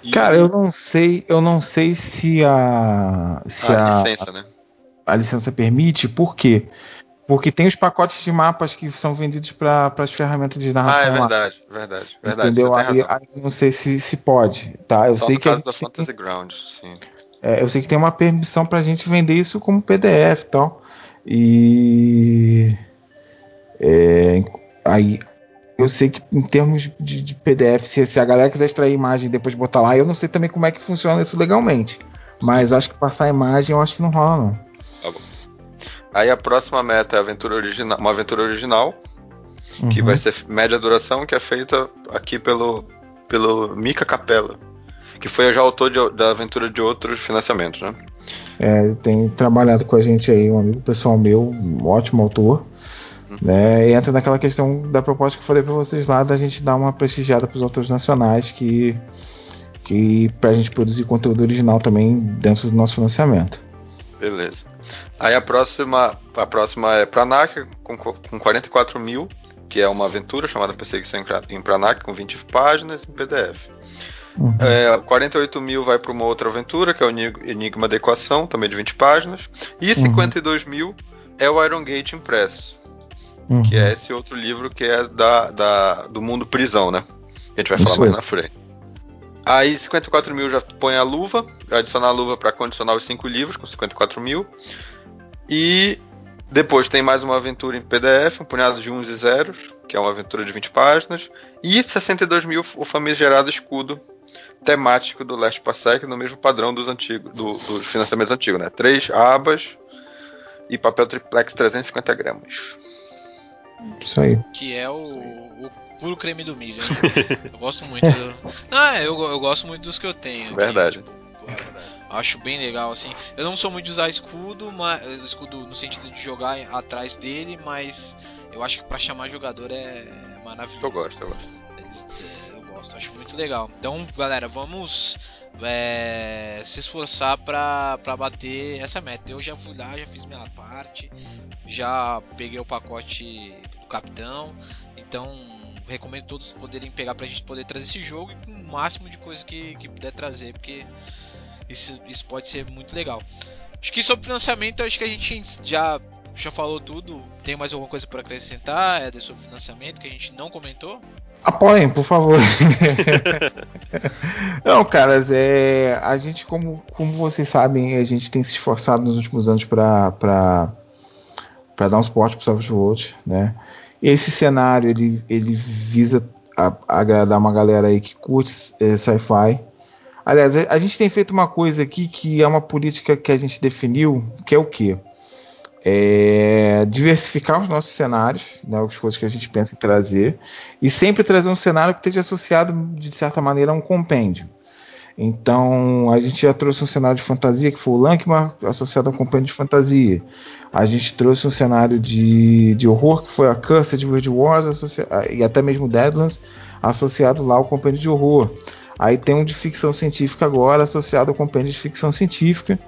E... Cara, eu não sei, eu não sei se a se a, a licença, né? a licença permite, por quê? Porque tem os pacotes de mapas que são vendidos para as ferramentas de narração. Ah, é verdade, lá. verdade, verdade. Entendeu? Aí, aí, não sei se, se pode, tá? Eu Só sei no que caso da Fantasy tem, Ground, sim. É, eu sei que tem uma permissão para a gente vender isso como PDF e tal. E é, aí eu sei que em termos de, de PDF, se, se, a galera quiser extrair imagem e depois botar lá, eu não sei também como é que funciona isso legalmente. Mas acho que passar imagem eu acho que não rola, não. Tá bom. Aí a próxima meta é aventura original, uma aventura original, uhum. que vai ser média duração, que é feita aqui pelo, pelo Mika Capella, que foi já autor de, da aventura de outros financiamentos, né? É, tem trabalhado com a gente aí, um amigo pessoal meu, um ótimo autor. Uhum. Né, e entra naquela questão da proposta que eu falei para vocês lá, da gente dar uma prestigiada para os autores nacionais que, que para a gente produzir conteúdo original também dentro do nosso financiamento. Beleza. Aí a próxima, a próxima é Pranak, com, com 44 mil, que é uma aventura chamada Perseguição em Pranak, com 20 páginas em PDF. Uhum. É, 48 mil vai para uma outra aventura, que é o Enigma da Equação, também de 20 páginas. E 52 uhum. mil é o Iron Gate impresso, uhum. que é esse outro livro que é da, da, do mundo prisão, né? A gente vai falar Isso mais na frente. Aí 54 mil já põe a luva, já adiciona a luva para condicionar os 5 livros com 54 mil. E depois tem mais uma aventura em PDF, um punhado de uns e zeros, que é uma aventura de 20 páginas. E 62 mil o famigerado escudo temático do Last Parsec, no mesmo padrão dos antigos, do, dos financiamentos antigos, né? Três abas e papel triplex 350 gramas. Isso aí. Que é o, o puro creme do milho. eu gosto muito. Do... Ah, eu, eu gosto muito dos que eu tenho. Verdade. Aqui, tipo, Acho bem legal, assim. Eu não sou muito de usar escudo, mas escudo no sentido de jogar atrás dele, mas eu acho que para chamar jogador é maravilhoso. Eu gosto, eu gosto. Eu gosto, acho muito legal. Então, galera, vamos é, se esforçar para bater essa meta. Eu já fui lá, já fiz minha parte, já peguei o pacote do capitão, então recomendo todos poderem pegar pra gente poder trazer esse jogo e com o máximo de coisa que, que puder trazer, porque isso, isso pode ser muito legal. Acho que sobre financiamento, acho que a gente já, já falou tudo. Tem mais alguma coisa para acrescentar é, sobre financiamento que a gente não comentou? Apoiem, por favor. não, caras, é, a gente, como, como vocês sabem, a gente tem se esforçado nos últimos anos para dar um suporte para o Savage World, né? Esse cenário ele, ele visa a, a agradar uma galera aí que curte é, sci-fi, Aliás, a gente tem feito uma coisa aqui que é uma política que a gente definiu, que é o quê? É diversificar os nossos cenários, né, as coisas que a gente pensa em trazer, e sempre trazer um cenário que esteja associado, de certa maneira, a um compêndio. Então, a gente já trouxe um cenário de fantasia, que foi o Lankmar, associado a um compêndio de fantasia. A gente trouxe um cenário de, de horror, que foi a Cursed World Wars, e até mesmo Deadlands, associado lá ao compêndio de horror. Aí tem um de ficção científica agora, associado ao compêndio de ficção científica.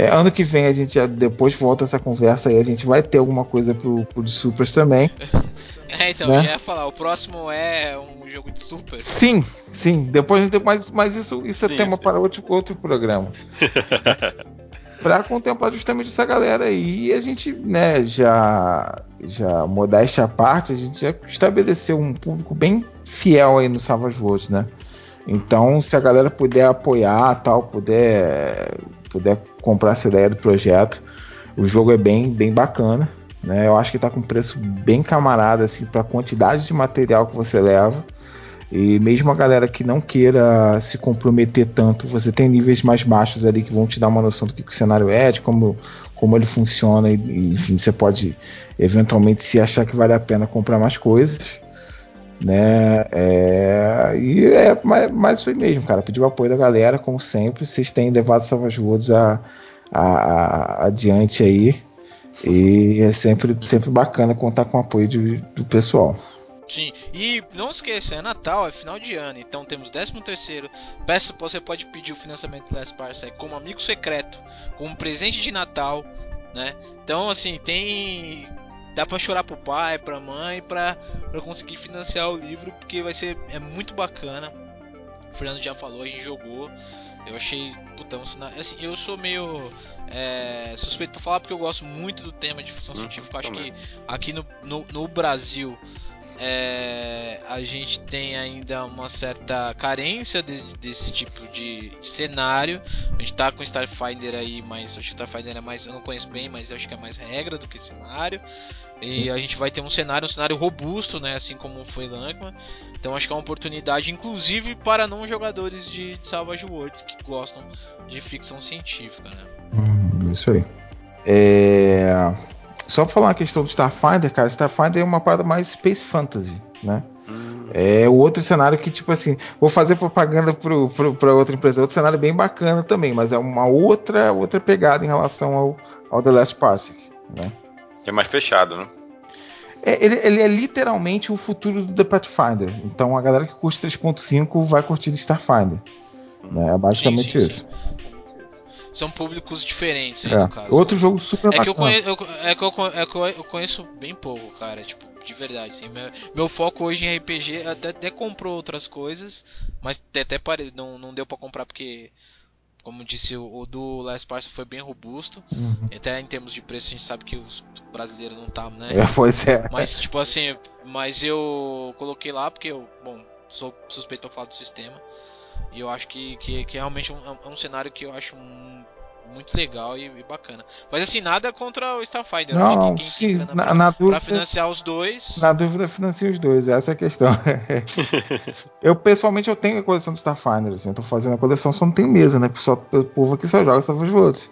É, ano que vem a gente já, depois volta essa conversa e a gente vai ter alguma coisa pro, pro de Supers também. É, então, né? já ia falar, o próximo é um jogo de Super. Sim, sim, depois a gente tem mais, mas isso, isso é tema sim. para outro, outro programa. para contemplar justamente essa galera aí. E a gente, né, já, já modéstia à parte, a gente já estabeleceu um público bem fiel aí no Savage Worlds, né? Então, se a galera puder apoiar, tal, puder, puder comprar essa ideia do projeto, o jogo é bem, bem bacana. Né? Eu acho que está com preço bem camarada assim, para a quantidade de material que você leva. E mesmo a galera que não queira se comprometer tanto, você tem níveis mais baixos ali que vão te dar uma noção do que, que o cenário é, de como, como ele funciona, e, enfim, você pode eventualmente se achar que vale a pena comprar mais coisas. Né? É, e é mais, mais mesmo, cara. Pedir o apoio da galera, como sempre. Vocês têm levado Savage a, a, a, adiante aí. E é sempre, sempre bacana contar com o apoio de, do pessoal. Sim, e não esqueça, é Natal, é final de ano, então temos 13 terceiro. Peça, você pode pedir o financiamento do Last Parsec como amigo secreto, como presente de Natal, né? Então, assim, tem dá para chorar pro pai, pra mãe, pra, pra conseguir financiar o livro, porque vai ser é muito bacana. O Fernando já falou, a gente jogou. Eu achei, um sinal. Assim, eu sou meio é, suspeito para falar porque eu gosto muito do tema de ficção hum, científica. Acho também. que aqui no, no, no Brasil é, a gente tem ainda uma certa carência de, desse tipo de, de, cenário. A gente tá com Starfinder aí, mas acho que Starfinder é mais. Eu não conheço bem, mas acho que é mais regra do que cenário. E a gente vai ter um cenário, um cenário robusto, né? Assim como foi Lankman. Então acho que é uma oportunidade, inclusive, para não jogadores de, de Savage Worlds que gostam de ficção científica, né? Hum, isso aí. É só pra falar uma questão do Starfinder, cara, Starfinder é uma parada mais Space Fantasy, né? Hum. É o outro cenário que, tipo assim, vou fazer propaganda pro, pro, pra outra empresa, outro cenário bem bacana também, mas é uma outra outra pegada em relação ao, ao The Last Parsec, né? É mais fechado, né? É, ele, ele, é literalmente o futuro do The Pathfinder. Então a galera que curte 3.5 vai curtir Starfinder. Né? É basicamente sim, sim, isso. Sim são públicos diferentes aí, é. no caso. Outro jogo super é que, eu conheço, eu, é, que eu, é que eu conheço bem pouco, cara. Tipo, de verdade. Assim, meu, meu, foco hoje em RPG até, até comprou outras coisas, mas até parei, não, não deu para comprar porque. Como disse, o, o do Last Parcel foi bem robusto. Uhum. Até em termos de preço, a gente sabe que os brasileiros não tá, né? É, pois é. Mas, tipo assim, mas eu coloquei lá porque eu, bom, sou suspeito pra falar do sistema. E eu acho que, que, que é realmente um, é um cenário que eu acho um, muito legal e, e, bacana. Mas assim, nada contra o Starfinder. Não, não quem, sim, na, pra, na dúvida, pra financiar os dois. Na dúvida, financia os dois, essa é a questão. eu, pessoalmente, eu tenho a coleção do Starfinder, assim, eu tô fazendo a coleção, só não tenho mesa, né? Só, o povo aqui só joga Star Wars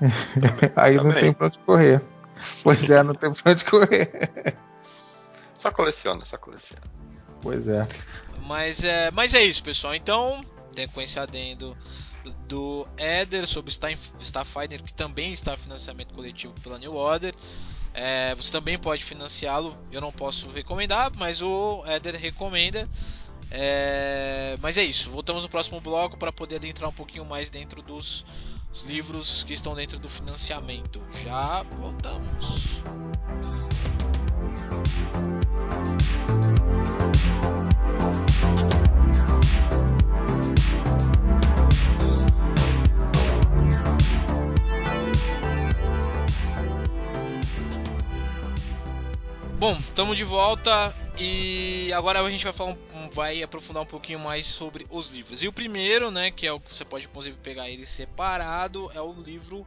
Aí Também. não tem pra onde correr. Pois é, não tem pra onde correr. Só coleciona, só coleciona. Pois é. Mas é, mas é isso, pessoal. Então, tem com esse adendo do Eder sobre Starfinder, que também está financiamento coletivo pela New Order. É, você também pode financiá-lo. Eu não posso recomendar, mas o Eder recomenda. É, mas é isso. Voltamos no próximo bloco para poder adentrar um pouquinho mais dentro dos livros que estão dentro do financiamento. Já voltamos. Bom, estamos de volta e agora a gente vai falar um, vai aprofundar um pouquinho mais sobre os livros. E o primeiro, né, que é o que você pode inclusive pegar ele separado, é o livro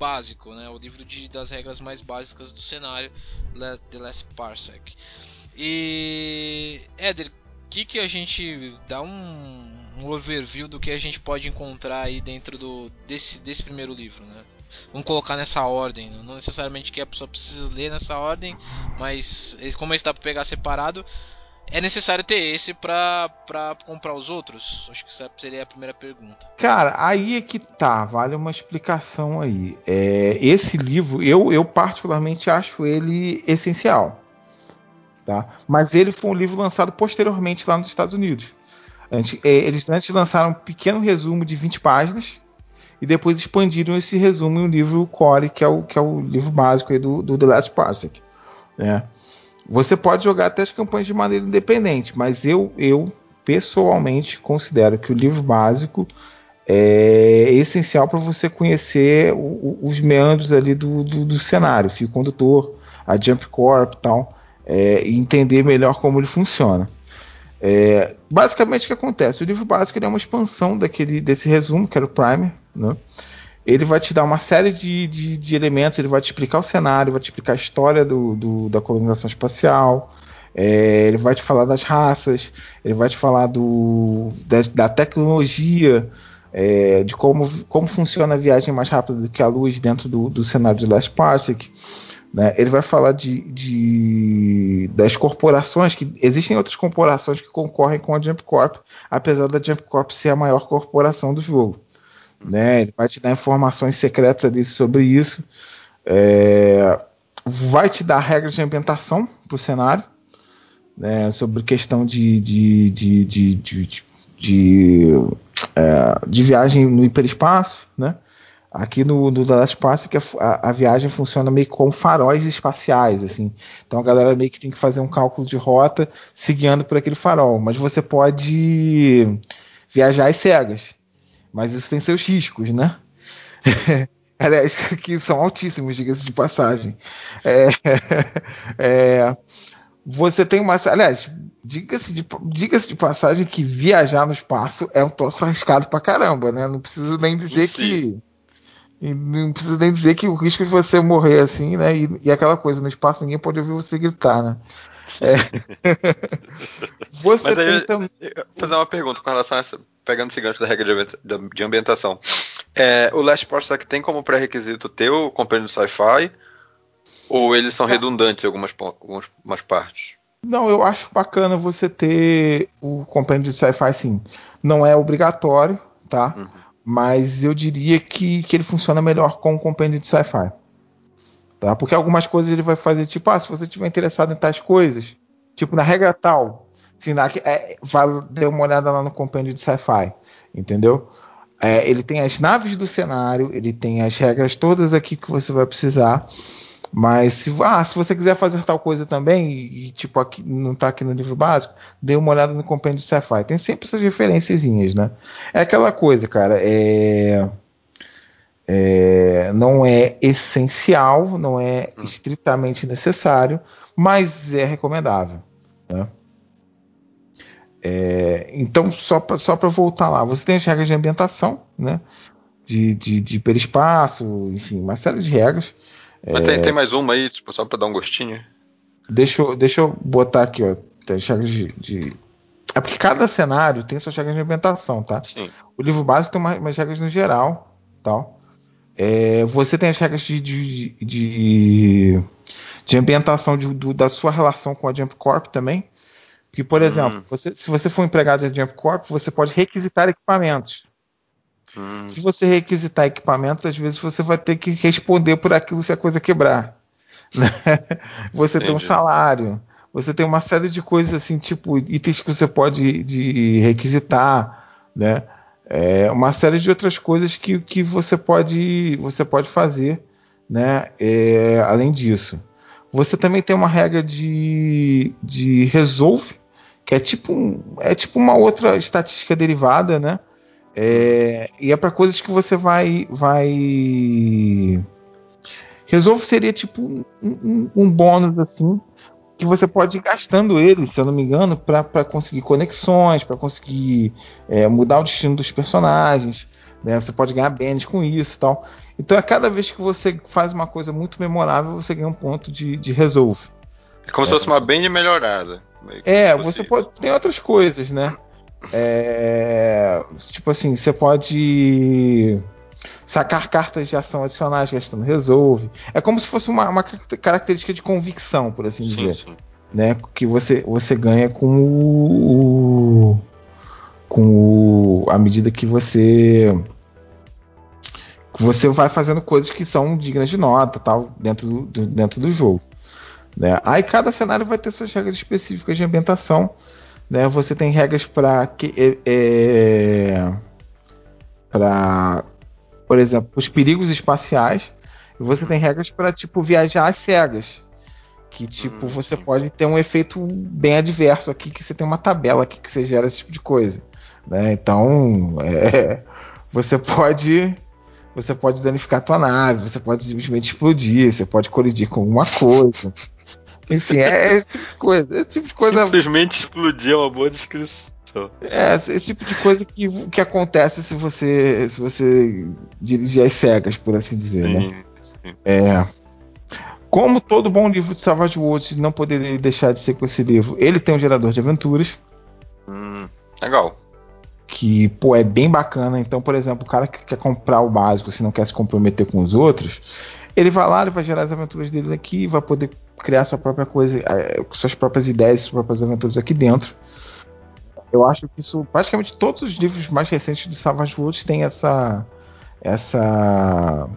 básico, né, o livro de, das regras mais básicas do cenário The Last Parsec. E Éder, o que que a gente dá um, um overview do que a gente pode encontrar aí dentro do desse desse primeiro livro, né? Vamos colocar nessa ordem. Não necessariamente que a pessoa precisa ler nessa ordem, mas como está para pegar separado, é necessário ter esse para comprar os outros? Acho que essa seria a primeira pergunta. Cara, aí é que tá, vale uma explicação aí. É, esse livro, eu, eu particularmente acho ele essencial. Tá? Mas ele foi um livro lançado posteriormente lá nos Estados Unidos. É, eles antes lançaram um pequeno resumo de 20 páginas e depois expandiram esse resumo em um livro core, que é o, que é o livro básico do, do The Last Parsec. Né? Você pode jogar até as campanhas de maneira independente, mas eu, eu pessoalmente considero que o livro básico é essencial para você conhecer o, os meandros ali do, do, do, cenário, fio condutor, a Jump Corp e tal, é, e entender melhor como ele funciona. É, basicamente o que acontece? O livro básico é uma expansão daquele, desse resumo, que era o Primer. Né? Ele vai te dar uma série de, de, de, elementos, ele vai te explicar o cenário, vai te explicar a história do, do da colonização espacial, é, ele vai te falar das raças, ele vai te falar do, da, da tecnologia, é, de como, como funciona a viagem mais rápida do que a luz dentro do, do cenário de Last Parsec. Né? Ele vai falar de, de, das corporações, que existem outras corporações que concorrem com a Jump Corp, apesar da Jump Corp ser a maior corporação do jogo. Né? Ele vai te dar informações secretas ali sobre isso. É, vai te dar regras de ambientação para o cenário, né? sobre questão de, de, de, de, de, de, é, de viagem no hiperespaço, né? Aqui no, no The Last que a, a, viagem funciona meio como faróis espaciais, assim. Então a galera meio que tem que fazer um cálculo de rota se guiando por aquele farol. Mas você pode viajar às cegas. Mas isso tem seus riscos, né? Aliás, que são altíssimos, diga-se de passagem. É, é, você tem uma. Aliás, diga-se de, diga de passagem que viajar no espaço é um troço arriscado pra caramba, né? Não preciso nem dizer Sim. que e não precisa nem dizer que o risco de você morrer assim, né? E, e aquela coisa, no espaço ninguém pode ouvir você gritar, né? É. você aí, tem também. Fazer uma pergunta com relação a essa. Pegando esse gancho da regra de ambientação. É, o Last Parsec tem como pré-requisito ter o compêndio de sci-fi? Ou eles são redundantes em algumas, algumas partes? Não, eu acho bacana você ter o compêndio de sci-fi sim. Não é obrigatório, tá? Uhum mas eu diria que, que ele funciona melhor com o compêndio de sci-fi. Tá? Porque algumas coisas ele vai fazer, tipo, ah, se você estiver interessado em tais coisas, tipo, na regra tal, assim, na, é, vai dar uma olhada lá no compêndio de sci-fi, entendeu? É, ele tem as naves do cenário, ele tem as regras todas aqui que você vai precisar. Mas se, ah, se você quiser fazer tal coisa também, e, e tipo, aqui, não está aqui no livro básico, dê uma olhada no compêndio de Sci-Fi. Tem sempre essas referenciazinhas, né? É aquela coisa, cara, é, é, não é essencial, não é estritamente necessário, mas é recomendável. Né? É, então, só para só voltar lá, você tem as regras de ambientação, né? De, de, de hiperespaço, enfim, uma série de regras. Mas tem, é... tem, mais uma aí, tipo, só pra dar um gostinho. Deixa eu, deixa eu botar aqui, ó. Tem chagas de, de, É porque cada cenário tem suas regras de ambientação, tá? Sim. O livro básico tem umas, umas regras no geral, tal. É, você tem as regras de, de, de, de ambientação de, do, da sua relação com a Jump Corp também. Que, por hum. exemplo, você, se você for empregado da Jump Corp, você pode requisitar equipamentos. Hum. Se você requisitar equipamentos, às vezes você vai ter que responder por aquilo se a coisa quebrar. Né? Você Entendi. tem um salário, você tem uma série de coisas assim, tipo itens que você pode de requisitar, né? É, uma série de outras coisas que, que você pode você pode fazer, né? É, além disso, você também tem uma regra de, de resolve, que é tipo um, é tipo uma outra estatística derivada, né? É, e é para coisas que você vai. vai... Resolve seria tipo um, um, um, bônus assim que você pode ir gastando ele, se eu não me engano, para conseguir conexões, para conseguir é, mudar o destino dos personagens. Né? Você pode ganhar bens com isso tal. Então, a cada vez que você faz uma coisa muito memorável, você ganha um ponto de, de resolve. É como é. se fosse uma band melhorada. É, você pode. Tem outras coisas, né? É, tipo assim, você pode sacar cartas de ação adicionais gastando resolve. É como se fosse uma, uma característica de convicção, por assim sim, dizer. Sim. Né? Que você, você ganha com o. com o, a medida que você. você vai fazendo coisas que são dignas de nota tal, dentro do, do dentro do jogo. Né? Aí cada cenário vai ter suas regras específicas de ambientação né? Você tem regras para que é, é para, por exemplo, os perigos espaciais. E você tem regras para tipo viajar às cegas, que tipo hum, você pode ter um efeito bem adverso aqui, que você tem uma tabela aqui que você gera esse tipo de coisa, né? Então, é, você pode você pode danificar a tua nave, você pode simplesmente explodir, você pode colidir com alguma coisa. Enfim, é esse tipo de coisa. Esse tipo de coisa. Simplesmente explodir é uma boa descrição. É, esse tipo de coisa que, que acontece se você se você dirigir as cegas, por assim dizer, sim, né? sim. É. Como todo bom livro de Savage Worlds não poderia deixar de ser com esse livro, ele tem um gerador de aventuras. Hum, legal. Que, pô, é bem bacana. Então, por exemplo, o cara que quer comprar o básico, se não quer se comprometer com os outros, ele vai lá, ele vai gerar as aventuras dele aqui, vai poder criar sua própria coisa, é, suas próprias ideias, suas próprias aventuras aqui dentro. Eu acho que isso, praticamente todos os livros mais recentes de Savage Worlds têm essa, essa,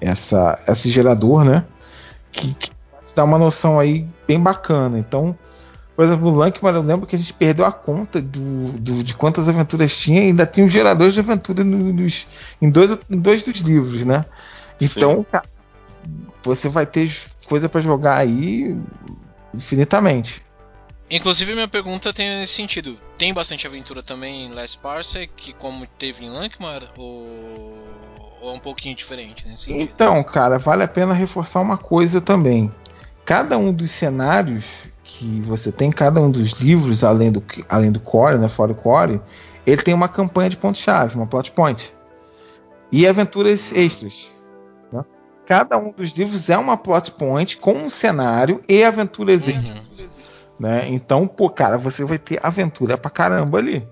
essa, esse gerador, né? Que, que dá uma noção aí bem bacana. Então, por exemplo, o Lankman, eu lembro que a gente perdeu a conta do, do, de quantas aventuras tinha e ainda tinha um gerador de aventura nos, em, dois, em dois dos livros, né? Então, cara, você vai ter coisa para jogar aí infinitamente. Inclusive, minha pergunta tem nesse sentido. Tem bastante aventura também em Last Parsec, como teve em Lankmar, ou, ou é um pouquinho diferente nesse sentido? Então, cara, vale a pena reforçar uma coisa também. Cada um dos cenários que você tem, cada um dos livros, além do, além do core, né, fora o core, ele tem uma campanha de ponto-chave, uma plot point. E aventuras extras. Cada um dos livros é uma plot point com um cenário e aventuras. Uhum. Né? Então, pô, cara, você vai ter aventura pra caramba ali.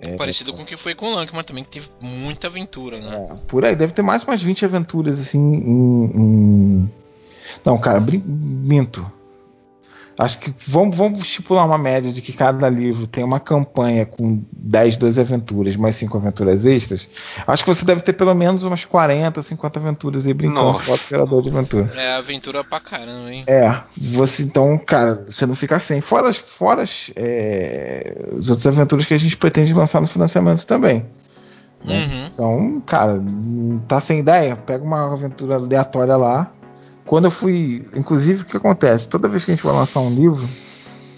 É, Parecido com o que foi com o Lankman também, que teve muita aventura, né? É, por aí, deve ter mais umas 20 aventuras assim em. em... Não, cara, minto. Acho que vamos, vamos estipular uma média de que cada livro tem uma campanha com 10, 12 aventuras, mais 5 aventuras extras. Acho que você deve ter pelo menos umas 40, 50 aventuras aí brincando com o operador de aventura. É aventura pra caramba, hein? É, você então, cara, você não fica sem. Fora, fora é, as outras aventuras que a gente pretende lançar no financiamento também. Né? Uhum. Então, cara, tá sem ideia? Pega uma aventura aleatória lá quando eu fui. Inclusive, o que acontece? Toda vez que a gente vai lançar um livro,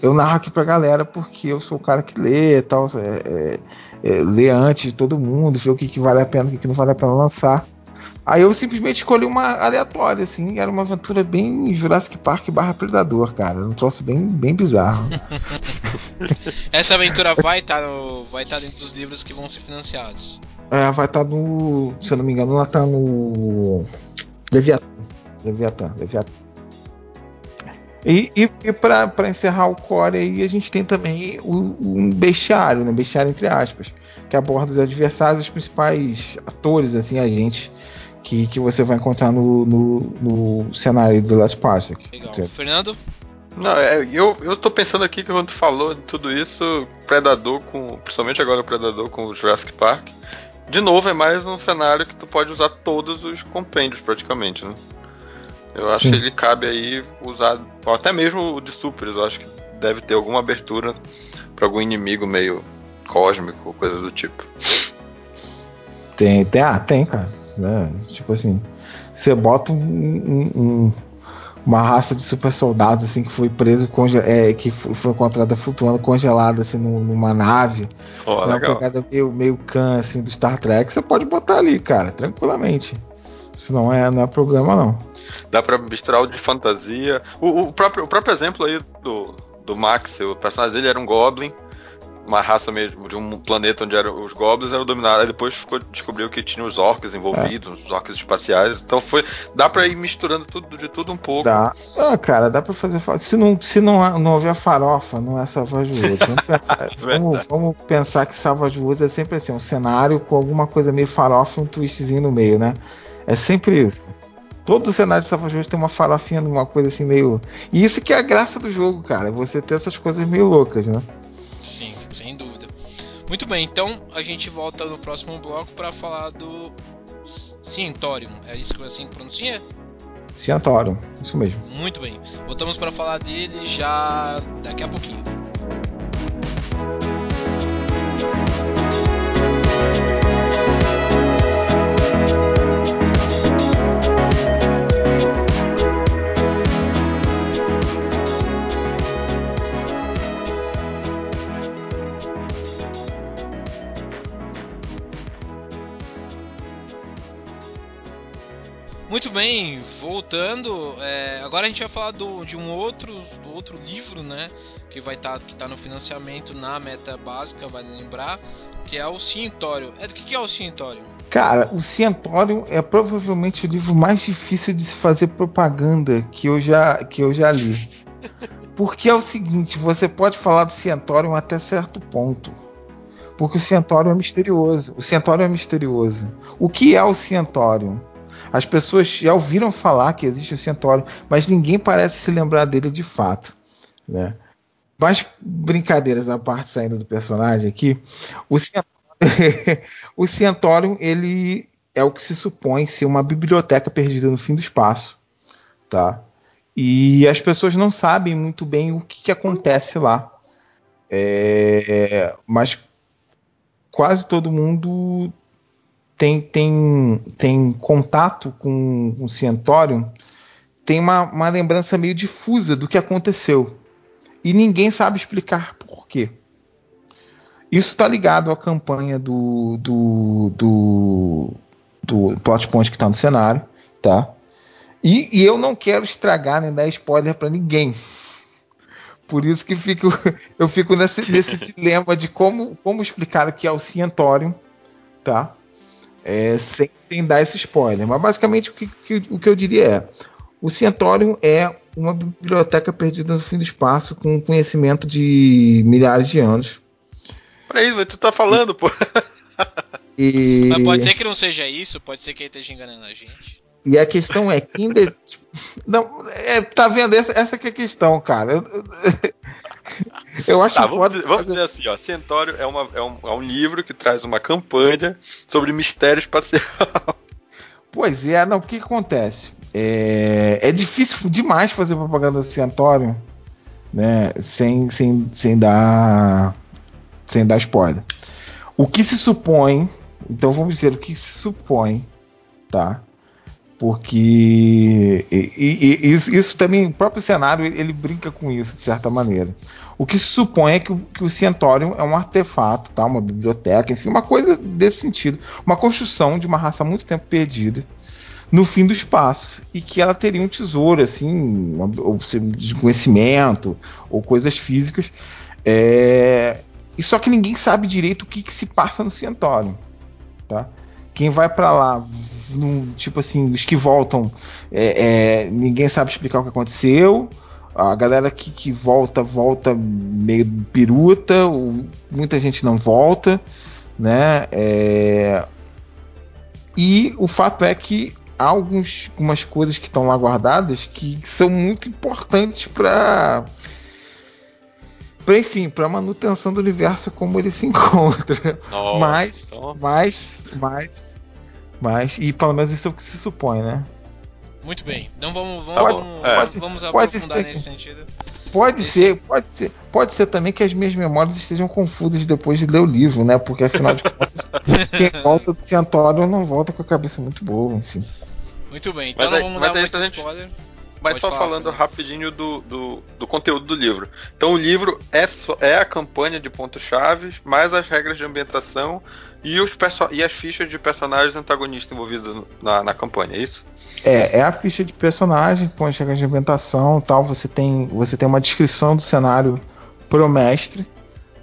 eu narro aqui pra galera porque eu sou o cara que lê e tal. É, é, é, lê antes de todo mundo, vê o que, que vale a pena o que, que não vale a pena lançar. Aí eu simplesmente escolhi uma aleatória, assim, era uma aventura bem Jurassic Park barra Predador, cara. Um troço bem, bem bizarro. Essa aventura vai estar tá no. vai estar tá dentro dos livros que vão ser financiados. É, vai estar tá no. Se eu não me engano, ela tá no. Leviathan. Leviatã, Leviatã. E, e, e para encerrar o core aí, a gente tem também o, um bestiário, né? Bestiário entre aspas, que aborda os adversários, os principais atores, assim, agentes que, que você vai encontrar no, no, no cenário do Last Parsec. Legal. Fernando? Não, é, eu, eu tô pensando aqui que quando tu falou de tudo isso, Predador com. Principalmente agora o Predador com o Jurassic Park. De novo, é mais um cenário que tu pode usar todos os compêndios praticamente, né? Eu acho Sim. que ele cabe aí usar, até mesmo o de Super, eu acho que deve ter alguma abertura para algum inimigo meio cósmico, coisa do tipo. Tem, tem, ah, tem, cara. Né? Tipo assim, você bota um, um, um, uma raça de super soldados assim que foi preso, é, que foi encontrada flutuando congelada assim numa nave. Oh, né? Uma pegada meio, meio can assim do Star Trek, você pode botar ali, cara, tranquilamente. Isso não é, não é problema, não. Dá pra misturar o de fantasia. O, o, próprio, o próprio exemplo aí do, do Max, o personagem dele era um Goblin, uma raça mesmo de um planeta onde eram os goblins eram dominados. Aí depois ficou, descobriu que tinha os orcs envolvidos, é. os orcs espaciais. Então foi. Dá pra ir misturando tudo de tudo um pouco. Dá. Ah, cara, dá pra fazer. Se não, se não, não houver farofa, não é Savage Woods. Vamos pensar, vamos, vamos pensar que Savage Woods é sempre assim, um cenário com alguma coisa meio farofa e um twistzinho no meio, né? É sempre isso. Todo o cenário de Savage Wars tem uma farofinha, uma coisa assim meio. E isso que é a graça do jogo, cara. Você ter essas coisas meio loucas, né? Sim, sem dúvida. Muito bem, então a gente volta no próximo bloco para falar do Cientorium. É isso que assim pronuncia? Cientorium, isso mesmo. Muito bem. Voltamos para falar dele já daqui a pouquinho. Bem, voltando, é, agora a gente vai falar do, de um outro, do outro livro, né? Que vai estar tá, tá no financiamento na meta básica, vai lembrar, que é o Cientório. É do que, que é o Cientório? Cara, o Cientório é provavelmente o livro mais difícil de se fazer propaganda que eu já, que eu já li. Porque é o seguinte, você pode falar do Cientório até certo ponto. Porque o Cientório é misterioso. O Cientório é misterioso. O que é o Cientório? As pessoas já ouviram falar que existe o Centauro, mas ninguém parece se lembrar dele de fato, né? Mas brincadeiras à parte saindo do personagem aqui, o Centauro, o ele é o que se supõe ser uma biblioteca perdida no fim do espaço, tá? E as pessoas não sabem muito bem o que, que acontece lá. É, mas quase todo mundo tem, tem, tem contato com o Cientorium, tem uma, uma lembrança meio difusa do que aconteceu. E ninguém sabe explicar por quê. Isso está ligado à campanha do, do, do, do plot point que está no cenário, tá? E, e, eu não quero estragar nem dar spoiler para ninguém. Por isso que fico, eu fico nesse, nesse dilema de como, como explicar o que é o Cientorium, tá? É, sem, sem, dar esse spoiler. Mas basicamente o que, que, o que eu diria é: o Cientorium é uma biblioteca perdida no fim do espaço com conhecimento de milhares de anos. Peraí, mas tu tá falando, pô. E... Mas pode ser que não seja isso, pode ser que ele esteja enganando a gente. E a questão é quem. De... Não, é, tá vendo? Essa, essa que é a questão, cara. Eu, eu acho tá, vamos, dizer, vamos dizer assim, ó, Centauro é, uma, é, um, é um livro que traz uma campanha sobre mistério espacial. Pois é, não, o que, acontece? É, é difícil demais fazer propaganda do Centauro, né, sem, sem, sem dar sem dar spoiler. O que se supõe, então vamos dizer o que se supõe, tá? Porque e, e, e isso, isso, também o próprio cenário ele brinca com isso de certa maneira. O que se supõe é que, o, que o Cientorium é um artefato tá? Uma biblioteca enfim uma coisa desse sentido. Uma construção de uma raça muito tempo perdida no fim do espaço e que ela teria um tesouro assim ou de conhecimento ou coisas físicas. É... e só que ninguém sabe direito o que, que se passa no Cientorium tá? Quem vai para lá no, tipo assim, os que voltam, é, é, ninguém sabe explicar o que aconteceu. A galera que, que volta, volta meio piruta, ou, muita gente não volta, né? É, e o fato é que há alguns, algumas coisas que estão lá guardadas que são muito importantes para enfim, para manutenção do universo como ele se encontra. Nossa, mas, mas, mas mas, e pelo menos isso é o que se supõe, né? Muito bem. Então vamos, vamos, pode, vamos, pode, vamos aprofundar nesse sentido. Pode Esse... ser, pode ser. Pode ser também que as minhas memórias estejam confusas depois de ler o livro, né? Porque afinal de contas, quem volta do Ciantório não volta com a cabeça muito boa, enfim. Muito bem, então mas não vamos dar muito gente... spoiler. Mas Pode só falar, falando rapidinho do, do, do, conteúdo do livro. Então o livro é, só, é a campanha de pontos-chave, mais as regras de ambientação e, os e as fichas de personagens antagonistas envolvidos na, na campanha, é isso? É, é a ficha de personagem com as regras de ambientação tal. Você tem, você tem uma descrição do cenário pro mestre.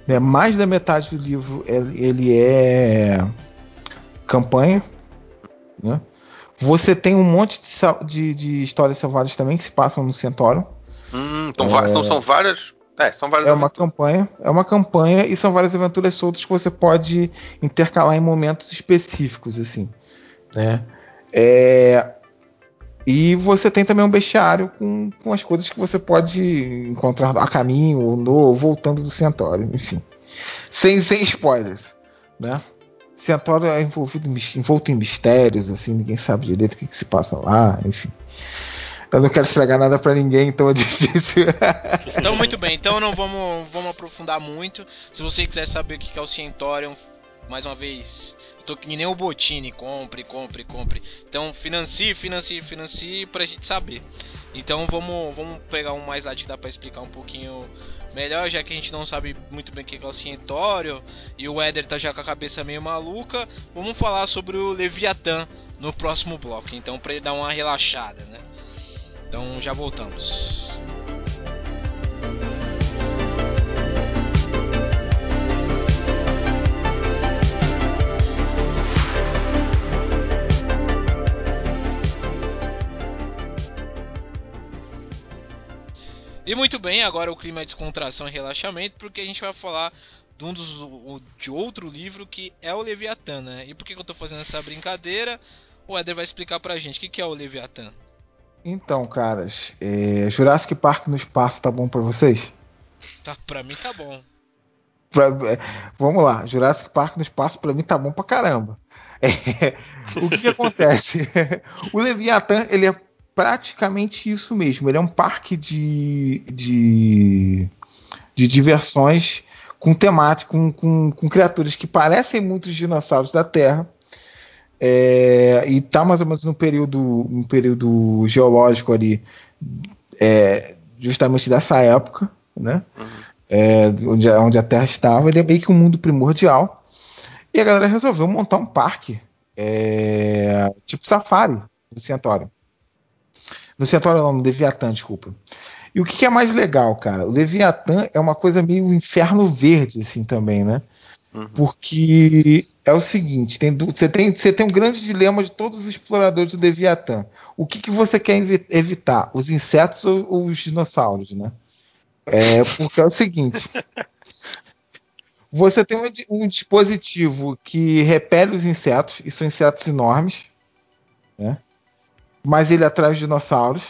Né? Mais da metade do livro ele, ele é campanha. Né? Você tem um monte de, de, de histórias selvagens também que se passam no Centauro. Hum, então é... são, são várias é, são várias é uma campanha, é uma campanha e são várias aventuras soltas que você pode intercalar em momentos específicos, assim, né? É, e você tem também um bestiário com, com as coisas que você pode encontrar a caminho ou no voltando do Centauro, enfim, sem, sem spoilers, né? Centauro é envolvido, envolto em mistérios, assim, ninguém sabe direito o que, que se passa lá, enfim. Eu não quero estragar nada para ninguém, então é difícil. então, muito bem. Então, não vamos, vamos aprofundar muito. Se você quiser saber o que é o Cientorium, mais uma vez, tô que nem o Botini, compre, compre, compre. Então, financie, financie, financie pra gente saber. Então, vamos, vamos pegar um mais lá que dá para explicar um pouquinho melhor, já que a gente não sabe muito bem o que é o cientório e o Éder tá já com a cabeça meio maluca, vamos falar sobre o Leviatã no próximo bloco, então para ele dar uma relaxada, né? Então já voltamos. E muito bem, agora o clima é descontração e relaxamento, porque a gente vai falar de um dos de outro livro que é o Leviatã, né? E por que, eu tô fazendo essa brincadeira? O Eder vai explicar pra gente o que, que é o Leviatã. Então, caras, é... Jurassic Park no espaço tá bom para vocês? Tá, pra mim tá bom. Pra... É, vamos lá, Jurassic Park no espaço pra mim tá bom pra caramba. É... O que, que acontece? o Leviatã, ele é praticamente isso mesmo. Ele é um parque de, de, de diversões com temática, com, com, com, criaturas que parecem muito os dinossauros da Terra. É, e está mais ou menos no período, um período geológico ali, é, justamente dessa época, né? Uhum. É, onde, onde, a Terra estava. Ele é meio que um mundo primordial. E a galera resolveu montar um parque, é, tipo safari do Centauro. No Centauro não, no Leviatã, desculpa. E o que, é mais legal, cara? O Leviatã é uma coisa meio inferno verde, assim, também, né? Uhum. Porque é o seguinte: tem, você, tem, você tem um grande dilema de todos os exploradores do Leviatã. O que, que você quer evitar? Os insetos ou, ou os dinossauros, né? É, porque é o seguinte: você tem um, um, dispositivo que repele os insetos, e são insetos enormes, né? mas ele atrai os dinossauros,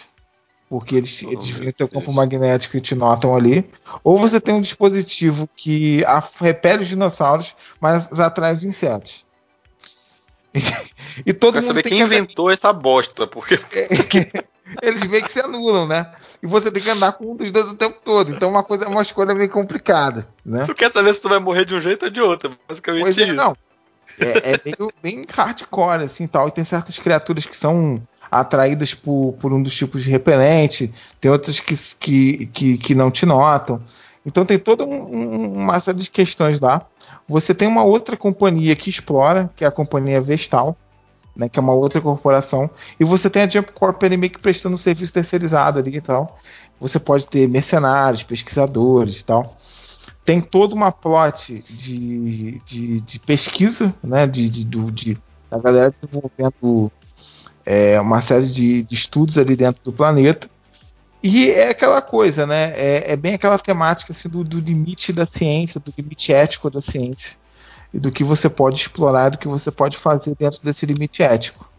porque eles, eles vêm teu campo magnético e te notam ali. Ou você tem um dispositivo que repele os dinossauros, mas atrai os insetos. E, todo mundo saber quem que inventou essa bosta, porque. eles meio que se anulam, né? E você tem que andar com um dos dois o tempo todo. Então uma coisa é uma escolha meio complicada, né? Tu quer saber se tu vai morrer de um jeito ou de outro, basicamente pois é, não. É, é meio, bem hardcore, assim, tal. E tem certas criaturas que são atraídas por, por um dos tipos de repelente, tem outras que, que, que, que não te notam. Então tem toda um, uma série de questões lá. Você tem uma outra companhia que explora, que é a companhia Vestal, né, que é uma outra corporação, e você tem a Jump Corp meio que prestando um serviço terceirizado ali e tal. Você pode ter mercenários, pesquisadores e tal. Tem toda uma plot de, de, de pesquisa, né, de, de, de, da galera desenvolvendo é, uma série de, de, estudos ali dentro do planeta. E é aquela coisa, né? É, é bem aquela temática assim, do, do, limite da ciência, do limite ético da ciência. E do que você pode explorar, do que você pode fazer dentro desse limite ético.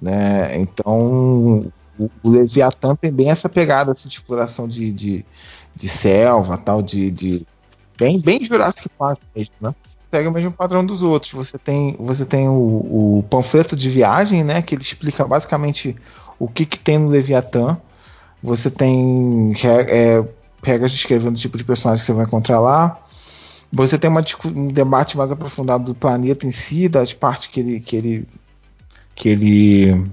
Né? Então, o, o Leviatã tem bem essa pegada assim, de exploração de, de, de selva, tal, de, de bem, bem Jurassic Park mesmo, né? Segue o mesmo padrão dos outros. Você tem, você tem o, o panfleto de viagem, né? Que ele explica basicamente o que, que tem no Leviatã. Você tem é, regras descrevendo o tipo de personagem que você vai encontrar lá. Você tem uma, um debate mais aprofundado do planeta em si, das partes que ele, que ele, que ele,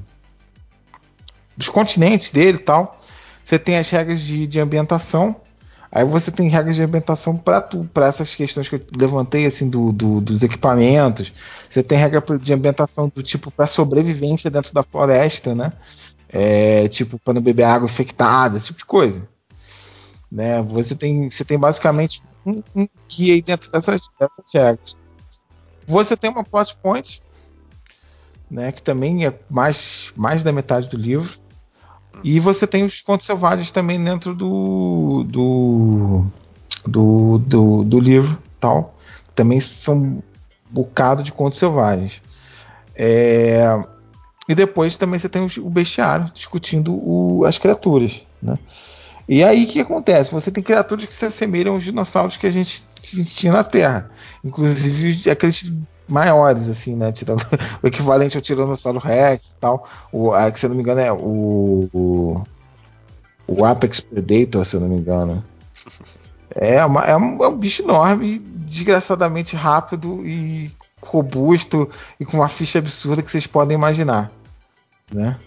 dos continentes dele e tal. Você tem as regras de, de ambientação, Aí você tem regras de ambientação para essas questões que eu levantei assim do, do, dos equipamentos. Você tem regra de ambientação do tipo para sobrevivência dentro da floresta, né? É, tipo para não beber água infectada, esse tipo de coisa. Né? Você tem você tem basicamente um, um guia aí dentro dessas, dessas regras. Você tem uma plot point, né? Que também é mais mais da metade do livro e você tem os contos selvagens também dentro do do, do, do, do livro tal. Também são um bocado de contos selvagens. É, e depois também você tem o bestiário discutindo o, as criaturas. Né? E aí o que acontece? Você tem criaturas que se assemelham aos dinossauros que a gente, que a gente tinha na Terra. Inclusive aqueles maiores, assim, né? Tirando, o equivalente ao Tiranossauro Rex e tal. O, a, que, se eu não me engano, é o, o, o Apex Predator, se eu não me engano. É, uma, é, um, é um bicho enorme, desgraçadamente rápido e robusto e com uma ficha absurda que vocês podem imaginar, né?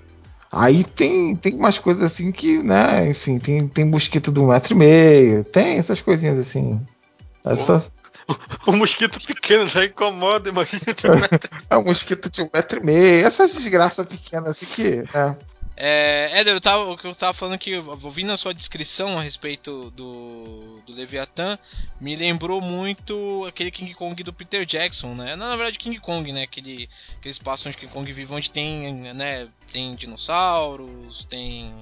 Aí tem, tem umas coisas assim que, né, enfim, tem, tem mosquito um metro e meio, tem essas coisinhas assim. É só... O mosquito pequeno já incomoda, imagina de um metro. É um mosquito de um metro e meio, essas desgraças pequenas assim que. Né? É, Éder, eu tava, o que eu tava falando que, ouvindo a sua descrição a respeito do, do Leviathan, me lembrou muito aquele King Kong do Peter Jackson, né? Não, na verdade, King Kong, né? Aquele, aquele espaço onde King Kong vive, onde tem, né? Tem dinossauros, tem,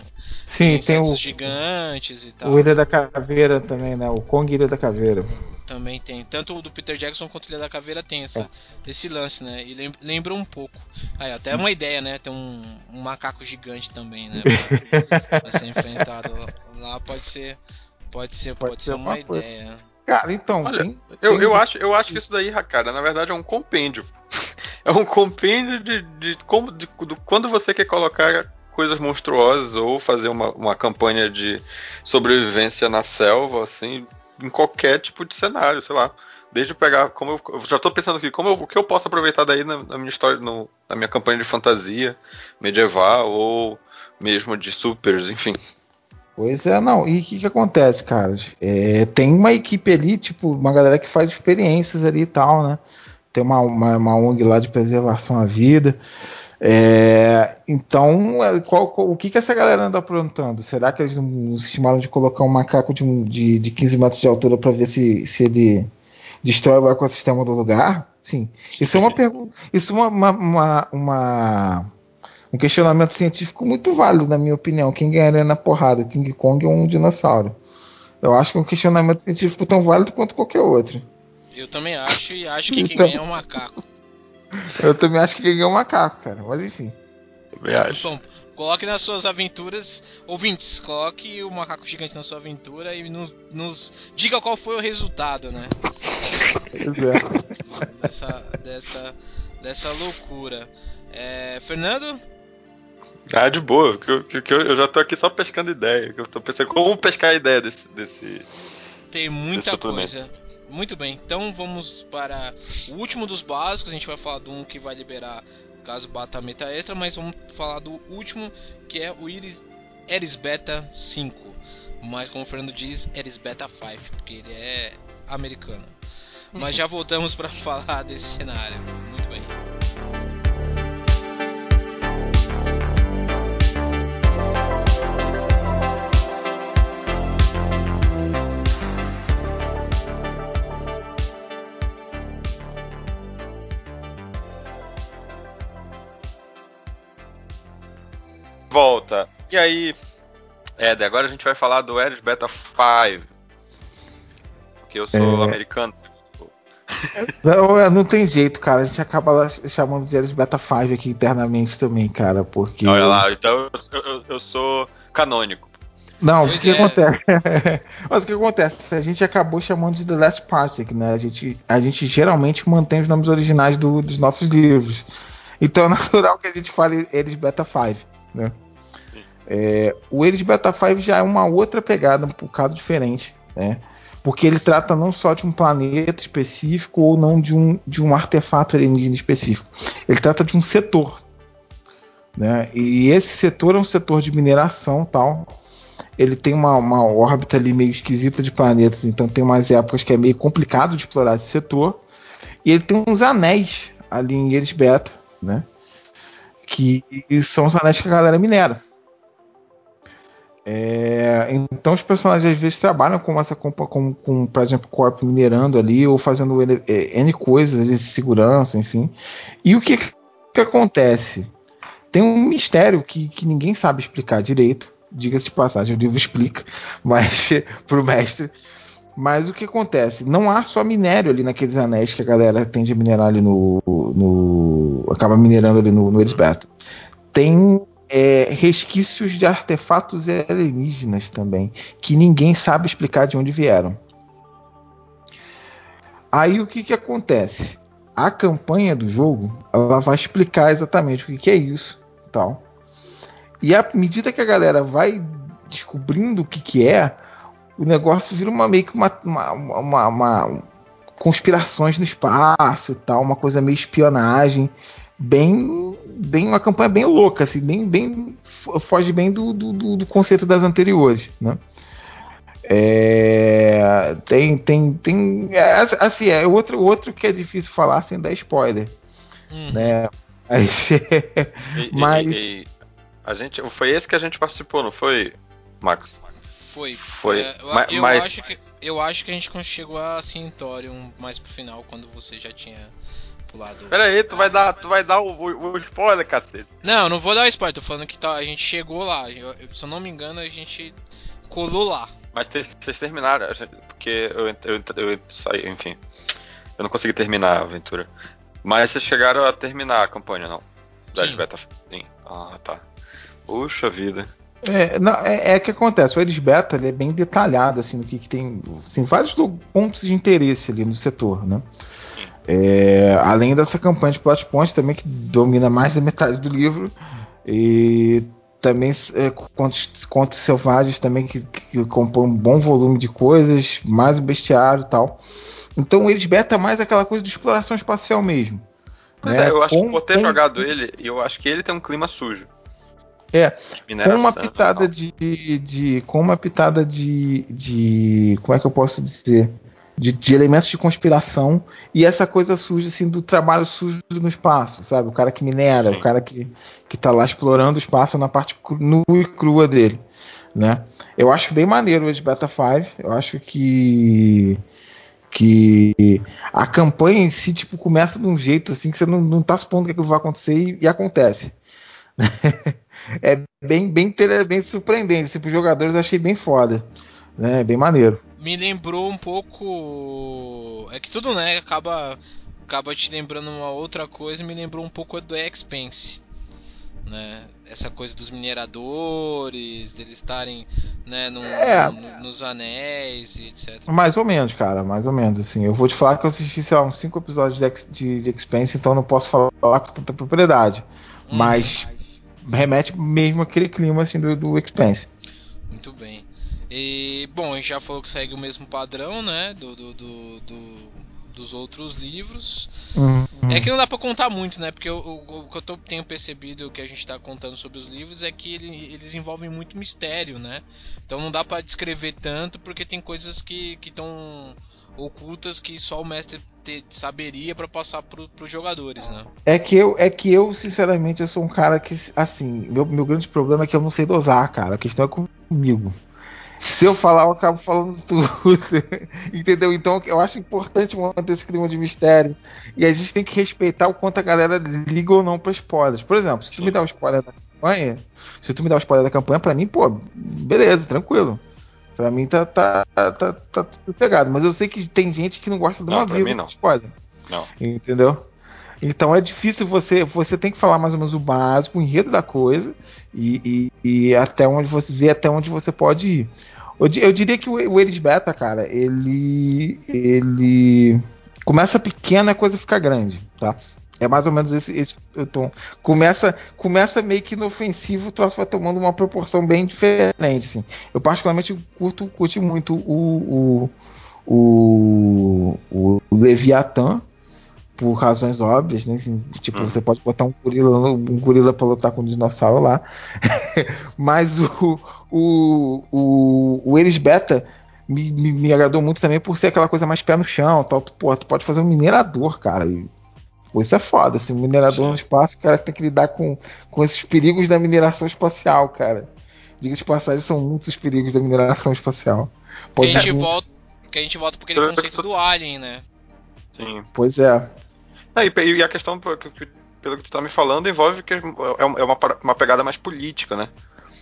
Sim, tem, tem o, gigantes e tal. O Ilha da Caveira também, né? O Kong Ilha da Caveira. Também tem. Tanto o do Peter Jackson quanto o Ilha da Caveira tem essa, é. esse lance, né? E lembra um pouco. Aí, até uma ideia, né? Tem um, um macaco gigante também, né? Pra, pra ser enfrentado lá pode ser. Pode ser, pode, pode ser, ser uma, uma ideia. Cara, então. Olha, tem, eu, tem... eu, acho, eu acho que isso daí, cara, na verdade é um compêndio. é um compêndio de, de como de, de, quando você quer colocar coisas monstruosas ou fazer uma, uma campanha de sobrevivência na selva, assim, em qualquer tipo de cenário, sei lá. Desde pegar, como eu, eu já estou pensando aqui, como eu, o que eu posso aproveitar daí na, na minha história, no, na minha campanha de fantasia medieval ou mesmo de supers, enfim. Pois é, não. E o que, que acontece, cara? É, tem uma equipe ali, tipo, uma galera que faz experiências ali e tal, né? Tem uma, uma, uma ONG lá de preservação à vida. É, então, é, qual, qual, o que, que essa galera anda aprontando? Será que eles não se estimaram de colocar um macaco de, de, de 15 metros de altura para ver se, se ele destrói o ecossistema do lugar? Sim. Isso é uma pergunta. Isso é uma, uma, uma, um questionamento científico muito válido, na minha opinião. Quem ganharia na porrada, o King Kong ou um dinossauro? Eu acho que é um questionamento científico tão válido quanto qualquer outro. Eu também acho, e acho que quem então, ganha é o macaco. Eu também acho que quem ganha é o macaco, cara. Mas enfim. Também acho. Bom, coloque nas suas aventuras, ouvintes, coloque o macaco gigante na sua aventura e nos, nos diga qual foi o resultado, né? Pois é. Dessa, dessa, dessa loucura. É, Fernando? Ah, de boa, que, eu, que eu, já tô aqui só pescando ideia. Que eu tô pensando como pescar a ideia desse. desse Tem muita coisa. Muito bem, então vamos para o último dos básicos. A gente vai falar do um que vai liberar caso bata a meta extra, mas vamos falar do último que é o Iris, Eris Beta 5. Mas como o Fernando diz, Eris Beta 5, porque ele é americano. Mas já voltamos para falar desse cenário. Muito bem. Volta. E aí, Ed, agora a gente vai falar do Ares Beta 5. Porque eu sou é... americano. Não, é, não tem jeito, cara. A gente acaba chamando de Ares Beta 5 aqui internamente também, cara. Porque. Olha lá, então eu, eu, eu sou canônico. Não, o que é. acontece? Mas o que acontece? A gente acabou chamando de The Last Parsec, né? A gente, a gente geralmente mantém os nomes originais do, dos nossos livros. Então é natural que a gente fale eles Beta 5, né? É, o Eles Beta 5 já é uma outra pegada, um bocado diferente, né? Porque ele trata não só de um planeta específico ou não de um, de um artefato alienígena específico. Ele trata de um setor. Né? E esse setor é um setor de mineração tal. Ele tem uma, uma órbita ali meio esquisita de planetas, então tem umas épocas que é meio complicado de explorar esse setor. E ele tem uns anéis ali em Eris Beta, né? Que são os anéis que a galera minera. É, então os personagens às vezes trabalham com essa com, com, com por exemplo, corpo minerando ali ou fazendo N, é, N coisas de segurança, enfim. E o que, que acontece? Tem um mistério que, que ninguém sabe explicar direito. Diga-se de passagem, o livro explica, mas pro mestre. Mas o que acontece? Não há só minério ali naqueles anéis que a galera tende a minerar ali no. no acaba minerando ali no, no Elisberto. Tem é, resquícios de artefatos alienígenas também, que ninguém sabe explicar de onde vieram. Aí o que, que acontece? A campanha do jogo ela vai explicar exatamente o que, que é isso, tal. E à medida que a galera vai descobrindo o que, que é, o negócio vira uma meio que uma, uma, uma, uma conspirações no espaço tal, uma coisa meio espionagem bem, bem uma campanha bem louca, assim, bem, bem foge bem do, do, do conceito das anteriores, né? É, tem, tem, tem, é, assim, é outro, outro que é difícil falar sem dar spoiler, uhum. né? Mas, e, mas... E, e, a gente, foi esse que a gente participou, não foi, Max? Foi. Foi. É, eu, eu mas... acho que eu acho que a gente chegou a Cintorium mais pro final, quando você já tinha pulado. Pera aí, tu vai dar, tu vai dar o, o, o spoiler, cacete. Não, não vou dar o spoiler, tô falando que tá, a gente chegou lá. Eu, se eu não me engano, a gente colou lá. Mas vocês terminaram, porque eu, eu, eu, saí, enfim. Eu não consegui terminar a aventura. Mas vocês chegaram a terminar a campanha, não? Da Beta. Sim. Ah, tá. Puxa vida. É, não, é, é que acontece, o Eris Beta é bem detalhado assim no que, que tem, tem vários pontos de interesse ali no setor, né? É, além dessa campanha de plot point também que domina mais da metade do livro e também é, contos, contos selvagens também que, que compõem um bom volume de coisas, mais o bestiário e tal. Então o Eris Beta é mais aquela coisa de exploração espacial mesmo. Né? É, eu acho com, que por ter com... jogado ele, eu acho que ele tem um clima sujo. É, com uma pitada de, de, Com uma pitada de, de. Como é que eu posso dizer? De, de, elementos de conspiração e essa coisa suja assim do trabalho sujo no espaço, sabe? O cara que minera, Sim. o cara que, que tá lá explorando o espaço na parte nua e crua dele, né? Eu acho bem maneiro o de Beta 5, eu acho que que a campanha em si tipo começa de um jeito assim que você não, não tá supondo que aquilo vai acontecer e, e acontece. é bem, bem, bem surpreendente. Assim, para os jogadores eu achei bem foda. Né? Bem maneiro. Me lembrou um pouco. É que tudo, né? Acaba, acaba te lembrando uma outra coisa. Me lembrou um pouco do Expense. Né? Essa coisa dos mineradores, deles estarem né, é, no, nos anéis e etc. Mais ou menos, cara, mais ou menos. Assim, eu vou te falar que eu assisti, sei lá, uns 5 episódios de, de, de Expense, então não posso falar com tanta propriedade. Uhum. Mas remete mesmo aquele clima assim do, do Expense. Muito bem. E bom, a gente já falou que segue o mesmo padrão, né? Do, do, do, do dos outros livros. Uhum. É que não dá para contar muito, né? Porque o, o, o, que eu tô, tenho percebido que a gente tá contando sobre os livros é que ele, eles envolvem muito mistério, né? Então não dá para descrever tanto porque tem coisas que estão ocultas que só o mestre ter, saberia para passar para os jogadores, né? É que eu, é que eu sinceramente eu sou um cara que assim, meu, meu grande problema é que eu não sei dosar, cara. A questão é comigo. Se eu falar, eu acabo falando tudo. Entendeu? Então eu acho importante manter esse clima de mistério. E a gente tem que respeitar o quanto a galera liga ou não para spoilers. Por exemplo, se tu me dá um spoiler da campanha, se tu me dá um spoiler da campanha, para mim, pô, beleza, tranquilo. Pra mim tá, tá, tá, tá, tá tudo pegado. Mas eu sei que tem gente que não gosta de uma vírgula de spoiler. Não. Entendeu? Então é difícil você. Você tem que falar mais ou menos o básico, o enredo da coisa. E, e, e até onde você vê até onde você pode ir. Eu, eu diria que o, o Eris Beta, cara, ele. ele começa pequeno e a coisa fica grande, tá? É mais ou menos esse, esse tom. Começa, começa meio que inofensivo, o troço vai tomando uma proporção bem diferente. Assim. Eu particularmente curto, curti muito o, o, o, o Leviathan, por razões óbvias, né? Assim, tipo, hum. você pode botar um gorila, um gorila pra lutar com um dinossauro lá. Mas o, o, o, o Eris Beta me, me, me, agradou muito também por ser aquela coisa mais pé no chão. Tal. Pô, tu pode fazer um minerador, cara. E Pô, isso é foda, assim, um minerador no espaço, o cara tem que lidar com, com esses perigos da mineração espacial, cara. Diga-se de passagem, são muitos perigos da mineração espacial. Pode que, a gente volta, que a gente volta por aquele conceito do Alien, né? Sim. Pois é. É e, a questão, pelo que tu tá me falando, envolve que é, é uma, uma pegada mais política, né?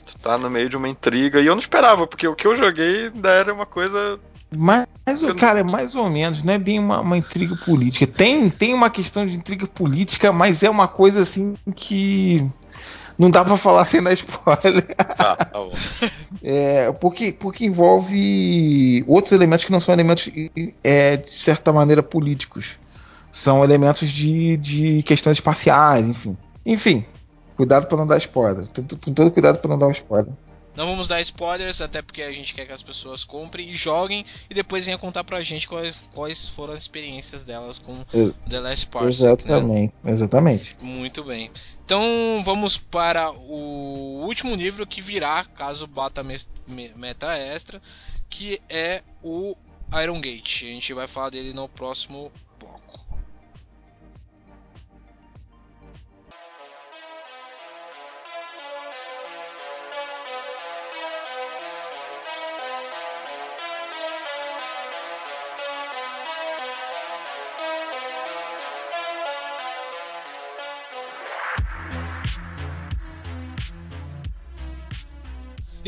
Tu tá no meio de uma intriga, e eu não esperava, porque o que eu joguei ainda era uma coisa mas, cara, é mais ou menos, não é bem uma, uma, intriga política. Tem, tem uma questão de intriga política, mas é uma coisa assim que não dá para falar sem dar spoiler. Ah, tá bom. é, porque, porque envolve outros elementos que não são elementos, é, de certa maneira, políticos. São elementos de, de questões espaciais, enfim. Enfim, cuidado para não dar spoiler. Com todo cuidado para não dar um spoiler. Não vamos dar spoilers, até porque a gente quer que as pessoas comprem e joguem e depois venham contar pra gente quais, quais foram as experiências delas com The Last. Né? Exatamente, né? exatamente. Muito bem. Então vamos para o último livro que virá, caso bata meta extra, que é o Iron Gate. A gente vai falar dele no próximo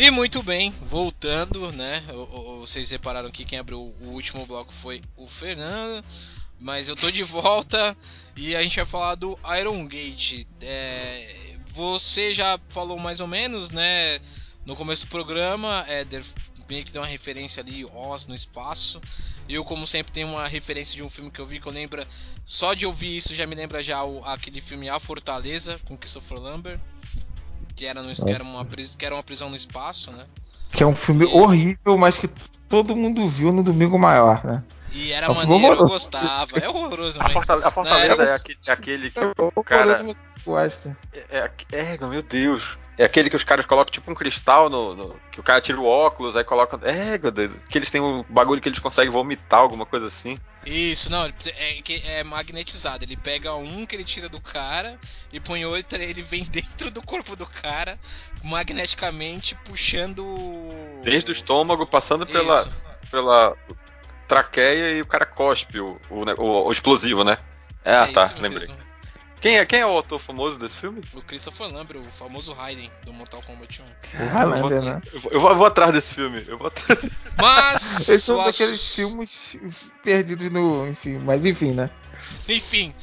E muito bem, voltando, né? Vocês repararam que quem abriu o último bloco foi o Fernando, mas eu tô de volta e a gente vai falar do Iron Gate. É, você já falou mais ou menos, né? No começo do programa, é, meio que deu uma referência ali, Oz no espaço. Eu, como sempre, tenho uma referência de um filme que eu vi que eu lembro. Só de ouvir isso já me lembra já o, aquele filme A Fortaleza com Christopher Lambert que era, no, que, era uma, que era uma prisão no espaço, né? Que é um filme e... horrível, mas que todo mundo viu no Domingo Maior, né? E era é um maneiro, eu gostava. É horroroso, mas... A Fortaleza, a Fortaleza é, é, aquele, é aquele que o cara... Gosta. É, é, é, meu Deus. É aquele que os caras colocam tipo um cristal no, no, Que o cara tira o óculos, aí coloca. É, meu Deus. Que eles têm um bagulho que eles conseguem vomitar, alguma coisa assim. Isso, não, é, é magnetizado. Ele pega um que ele tira do cara e põe outro, ele vem dentro do corpo do cara, magneticamente puxando. Desde o estômago, passando pela, pela traqueia e o cara cospe o, o, o, o explosivo, né? É, ah, tá, lembrei. Mesmo. Quem é, quem é o autor famoso desse filme? O Christopher Lambert, o famoso Raiden do Mortal Kombat 1. O Highlander, né? Eu vou, eu, vou, eu vou, atrás desse filme. Eu vou atrás. Mas. Esses são daqueles filmes perdidos no. Enfim, mas enfim, né? Enfim.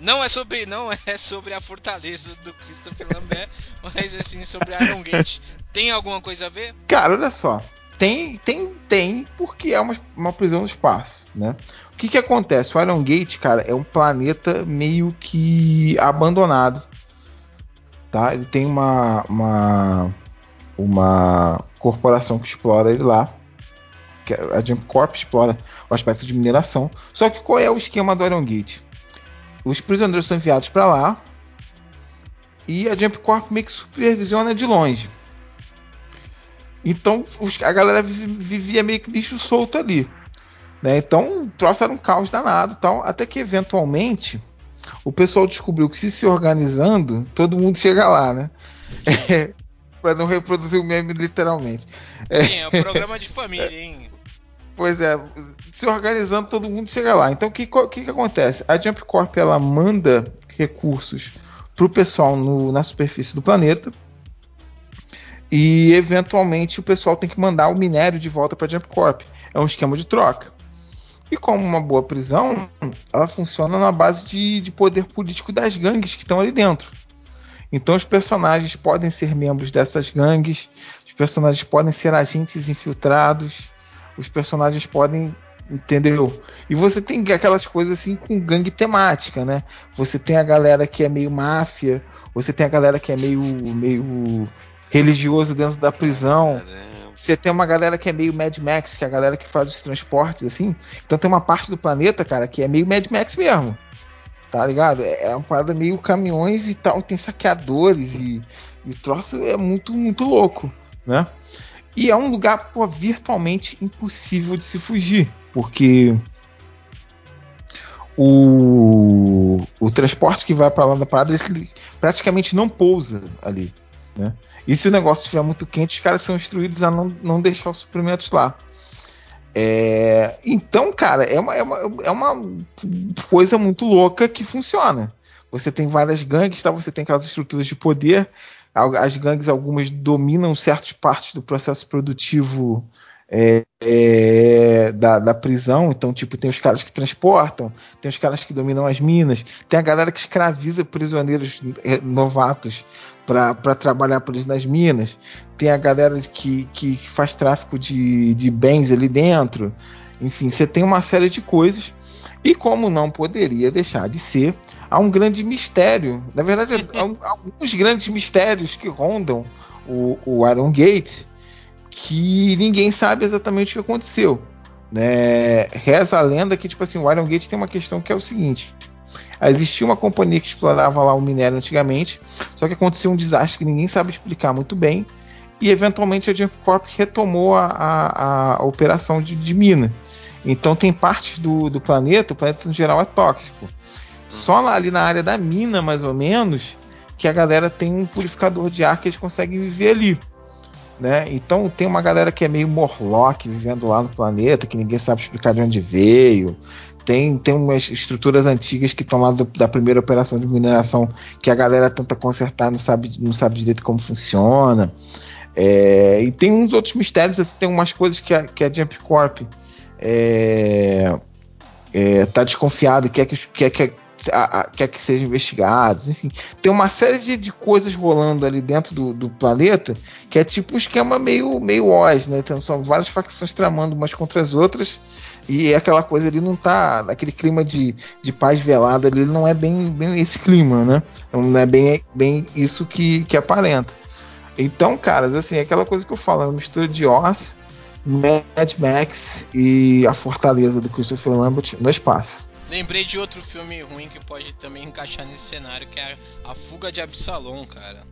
Não é sobre, não é sobre a fortaleza do Christopher Lambert, mas assim sobre Iron Gate. Tem alguma coisa a ver? Cara, olha só. Tem, tem, tem, porque é uma, uma prisão no espaço, né? O que que acontece? O Iron Gate, cara, é um planeta meio que abandonado, tá? Ele tem uma, uma, uma corporação que explora ele lá, que é a Jump Corp explora o aspecto de mineração. Só que qual é o esquema do Iron Gate? Os prisioneiros são enviados para lá e a Jump Corp meio que supervisiona de longe. Então os, a galera vivia meio que bicho solto ali. Né? Então o troço era um caos danado tal, até que eventualmente o pessoal descobriu que se se organizando, todo mundo chega lá, né? É, para não reproduzir o meme literalmente. Sim, é um programa de família, hein? Pois é, se organizando, todo mundo chega lá. Então o que, que, que acontece? A Jump Corp ela manda recursos para o pessoal no, na superfície do planeta. E eventualmente o pessoal tem que mandar o minério de volta para a Jump Corp. É um esquema de troca. E como uma boa prisão, ela funciona na base de, de poder político das gangues que estão ali dentro. Então os personagens podem ser membros dessas gangues, os personagens podem ser agentes infiltrados, os personagens podem. Entendeu? E você tem aquelas coisas assim com gangue temática, né? Você tem a galera que é meio máfia, você tem a galera que é meio, meio religioso dentro da prisão. Caramba você tem uma galera que é meio Mad Max, que é a galera que faz os transportes, assim. Então tem uma parte do planeta, cara, que é meio Mad Max mesmo. Tá ligado? É, é uma parada meio caminhões e tal, tem saqueadores e, e o troço é muito, muito louco, né? E é um lugar, pô, virtualmente impossível de se fugir, porque o, o transporte que vai para lá da parada ele praticamente não pousa ali. Né? E se o negócio estiver muito quente, os caras são instruídos a não, não deixar os suprimentos lá. É, então, cara, é uma, é, uma, é uma coisa muito louca que funciona. Você tem várias gangues, tá? você tem aquelas estruturas de poder. As gangues, algumas dominam certas partes do processo produtivo é, é, da, da, prisão. Então, tipo, tem os caras que transportam, tem os caras que dominam as minas, tem a galera que escraviza prisioneiros é, novatos para trabalhar por eles nas minas, tem a galera que, que faz tráfico de, de bens ali dentro. Enfim, você tem uma série de coisas. E como não poderia deixar de ser, há um grande mistério. Na verdade, há alguns grandes mistérios que rondam o, o Iron Gate que ninguém sabe exatamente o que aconteceu. Né? Reza a lenda que, tipo assim, o Iron Gate tem uma questão que é o seguinte: existia uma companhia que explorava lá o minério antigamente, só que aconteceu um desastre que ninguém sabe explicar muito bem, e eventualmente a Jump Corp retomou a, a, a operação de, de, mina. Então tem partes do, do planeta, o planeta no geral é tóxico. Só lá, ali na área da mina, mais ou menos, que a galera tem um purificador de ar que eles conseguem viver ali. Né? Então tem uma galera que é meio Morlock vivendo lá no planeta, que ninguém sabe explicar de onde veio. Tem, tem umas estruturas antigas que estão lá do, da primeira operação de mineração que a galera tenta consertar, não sabe, não sabe direito como funciona. É, e tem uns outros mistérios, assim, tem umas coisas que a, que a Jump Corp é, é, tá desconfiado, quer que, quer, quer, a, a, quer que sejam investigados, enfim. Tem uma série de, de coisas rolando ali dentro do, do, planeta que é tipo um esquema meio, meio Oz, né? Então, são várias facções tramando umas contra as outras e aquela coisa ali não tá. Aquele clima de, de paz velada ali não é bem, bem esse clima, né? Não é bem, bem isso que, que aparenta. Então, caras, assim, é aquela coisa que eu falo, é uma mistura de Oz, Mad Max e a Fortaleza do Christopher Lambert no espaço. Lembrei de outro filme ruim que pode também encaixar nesse cenário, que é A Fuga de Absalom, cara.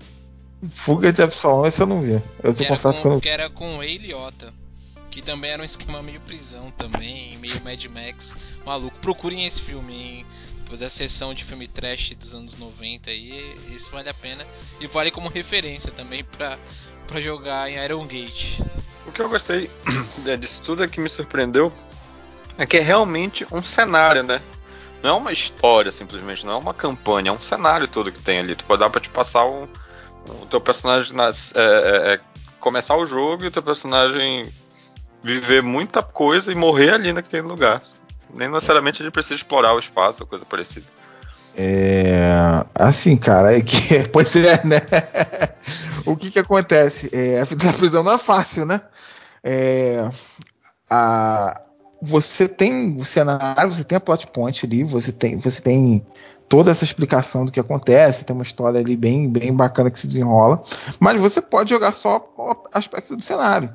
Fuga de Absalom, esse eu não vi. Eu que confesso com, que eu não Que era com Ray Liotta. Que também era um esquema meio prisão também, meio Mad Max. Maluco, procurem esse filme, hein? da sessão de filme trash dos anos 90 aí, isso vale a pena e vale como referência também para para jogar em Iron Gate. O que eu gostei disso tudo é que me surpreendeu é que é realmente um cenário, né? Não é uma história simplesmente, não é uma campanha, é um cenário todo que tem ali. Tu pode dar pra te passar um, o teu personagem nas, é, é, é, começar o jogo e o teu personagem viver muita coisa e morrer ali naquele lugar. Nem necessariamente ele precisa explorar o espaço ou coisa parecida. É. Assim, cara, é que. Pois é, né? o que que acontece? É, a vida da prisão não é fácil, né? É, a, você tem o cenário, você tem a plot point ali, você tem, você tem toda essa explicação do que acontece, tem uma história ali bem, bem bacana que se desenrola, mas você pode jogar só o aspecto do cenário,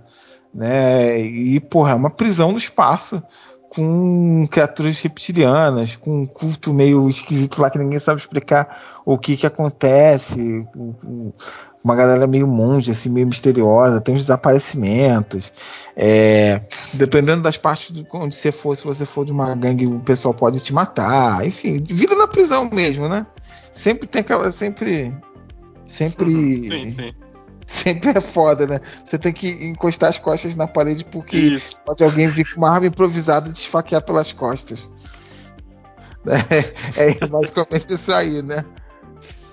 né? E porra, é uma prisão no espaço com criaturas reptilianas, com um culto meio esquisito lá que ninguém sabe explicar o que que acontece, uma galera meio monge, assim, meio misteriosa, tem uns desaparecimentos. É, dependendo das partes de onde você for, se você for de uma gangue, o pessoal pode te matar. Enfim, vida na prisão mesmo, né? Sempre tem aquela. Sempre. Sempre. Sim, sim. Sempre é foda, né? Você tem que encostar as costas na parede porque isso. pode alguém vir com uma arma improvisada e te esfaquear pelas costas. É, é basicamente isso aí, né?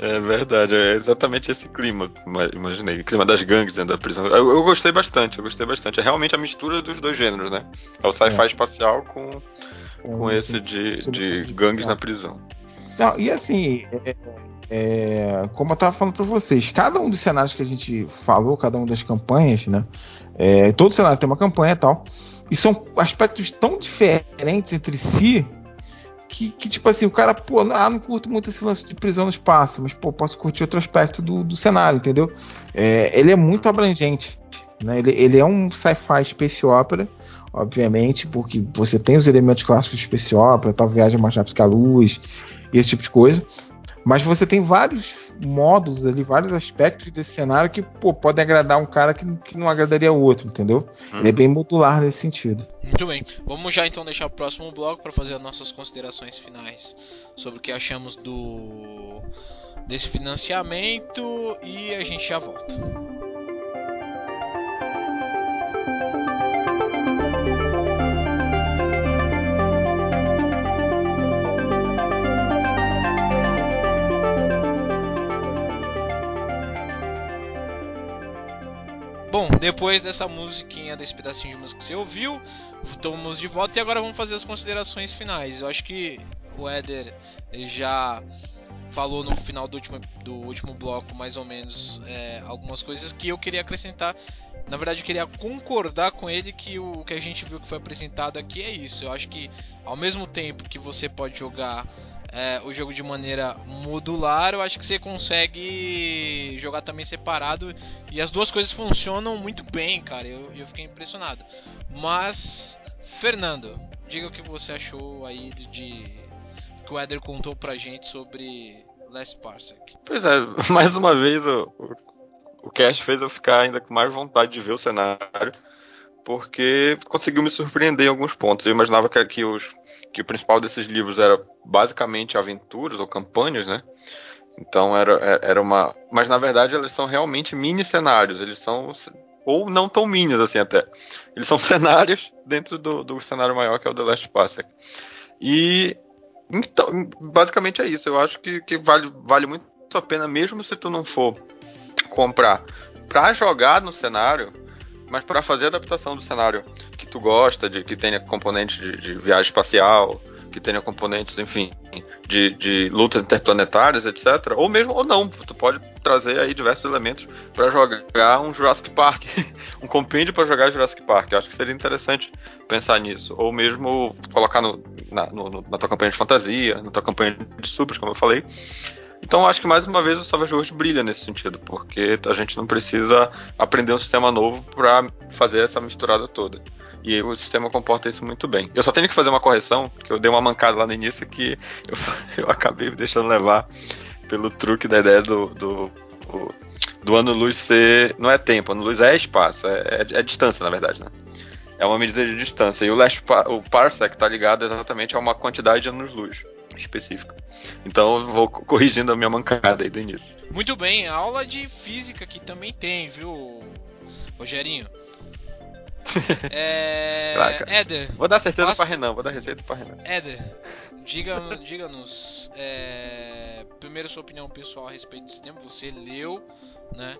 É verdade, é exatamente esse clima, imaginei. O clima das gangues dentro da prisão. Eu, eu, gostei bastante, eu gostei bastante. É realmente a mistura dos dois gêneros, né? É o sci-fi é. espacial com, com é, esse de, de gangues na prisão. Não, e assim, é, é, como eu tava falando para vocês, cada um dos cenários que a gente falou, cada uma das campanhas, né? É, todo cenário tem uma campanha e tal. E são aspectos tão diferentes entre si que, que, tipo assim, o cara, pô, ah, não curto muito esse lance de prisão no espaço, mas, pô, posso curtir outro aspecto do, do cenário, entendeu? É, ele é muito abrangente, né? Ele, ele é um sci-fi space opera, obviamente, porque você tem os elementos clássicos de space opera, tal, viagem mais rápido que a luz, esse tipo de coisa, mas você tem vários módulos ali, vários aspectos desse cenário que pô, podem agradar um cara que, que não agradaria o outro, entendeu? Uhum. Ele é bem modular nesse sentido. Muito bem. Vamos já então deixar o próximo bloco para fazer as nossas considerações finais sobre o que achamos do desse financiamento e a gente já volta. Bom, depois dessa musiquinha, desse pedacinho de música que você ouviu, estamos de volta e agora vamos fazer as considerações finais. Eu acho que o Éder já falou no final do último, do último bloco, mais ou menos, é, algumas coisas que eu queria acrescentar. Na verdade, eu queria concordar com ele que o que a gente viu que foi apresentado aqui é isso. Eu acho que, ao mesmo tempo que você pode jogar é, o jogo de maneira modular, eu acho que você consegue jogar também separado e as duas coisas funcionam muito bem, cara. Eu, eu fiquei impressionado. Mas, Fernando, diga o que você achou aí de, de que o Eder contou pra gente sobre Last Parsec. Pois é, mais uma vez o, o, o Cash fez eu ficar ainda com mais vontade de ver o cenário, porque conseguiu me surpreender em alguns pontos. Eu imaginava que, que os que o principal desses livros era basicamente aventuras ou campanhas, né? Então era, é, era uma. Mas na verdade eles são realmente mini cenários. Eles são. Ou não tão minis assim até. Eles são cenários dentro do, do cenário maior que é o The Last Parsec. E. Então, basicamente é isso. Eu acho que, que vale, vale muito a pena, mesmo se tu não for comprar para jogar no cenário, mas para fazer a adaptação do cenário que tu gosta, de que tenha componentes de, de viagem espacial, que tenha componentes, enfim, de, de, lutas interplanetárias, etc. Ou mesmo, ou não, tu pode trazer aí diversos elementos para jogar um Jurassic Park, um compêndio para jogar Jurassic Park. Eu acho que seria interessante pensar nisso. Ou mesmo colocar no, na, no, na tua campanha de fantasia, na tua campanha de supers, como eu falei. Então acho que mais uma vez o Savage Worlds brilha nesse sentido, porque a gente não precisa aprender um sistema novo para fazer essa misturada toda. E o sistema comporta isso muito bem. Eu só tenho que fazer uma correção, que eu dei uma mancada lá no início que eu, eu acabei me deixando levar pelo truque da ideia do, do, do, do ano luz ser. Não é tempo, ano luz é espaço, é, é, é distância, na verdade, né? É uma medida de distância. E o, last, o parsec está ligado exatamente a uma quantidade de anos luz específica. Então eu vou corrigindo a minha mancada aí do início. Muito bem, aula de física que também tem, viu, Rogerinho? é... Éder. Vou dar certeza faço... pra Renan, vou dar receita pra Renan. Éder, diga-nos, diga é... primeiro sua opinião pessoal a respeito desse tema. Você leu, né?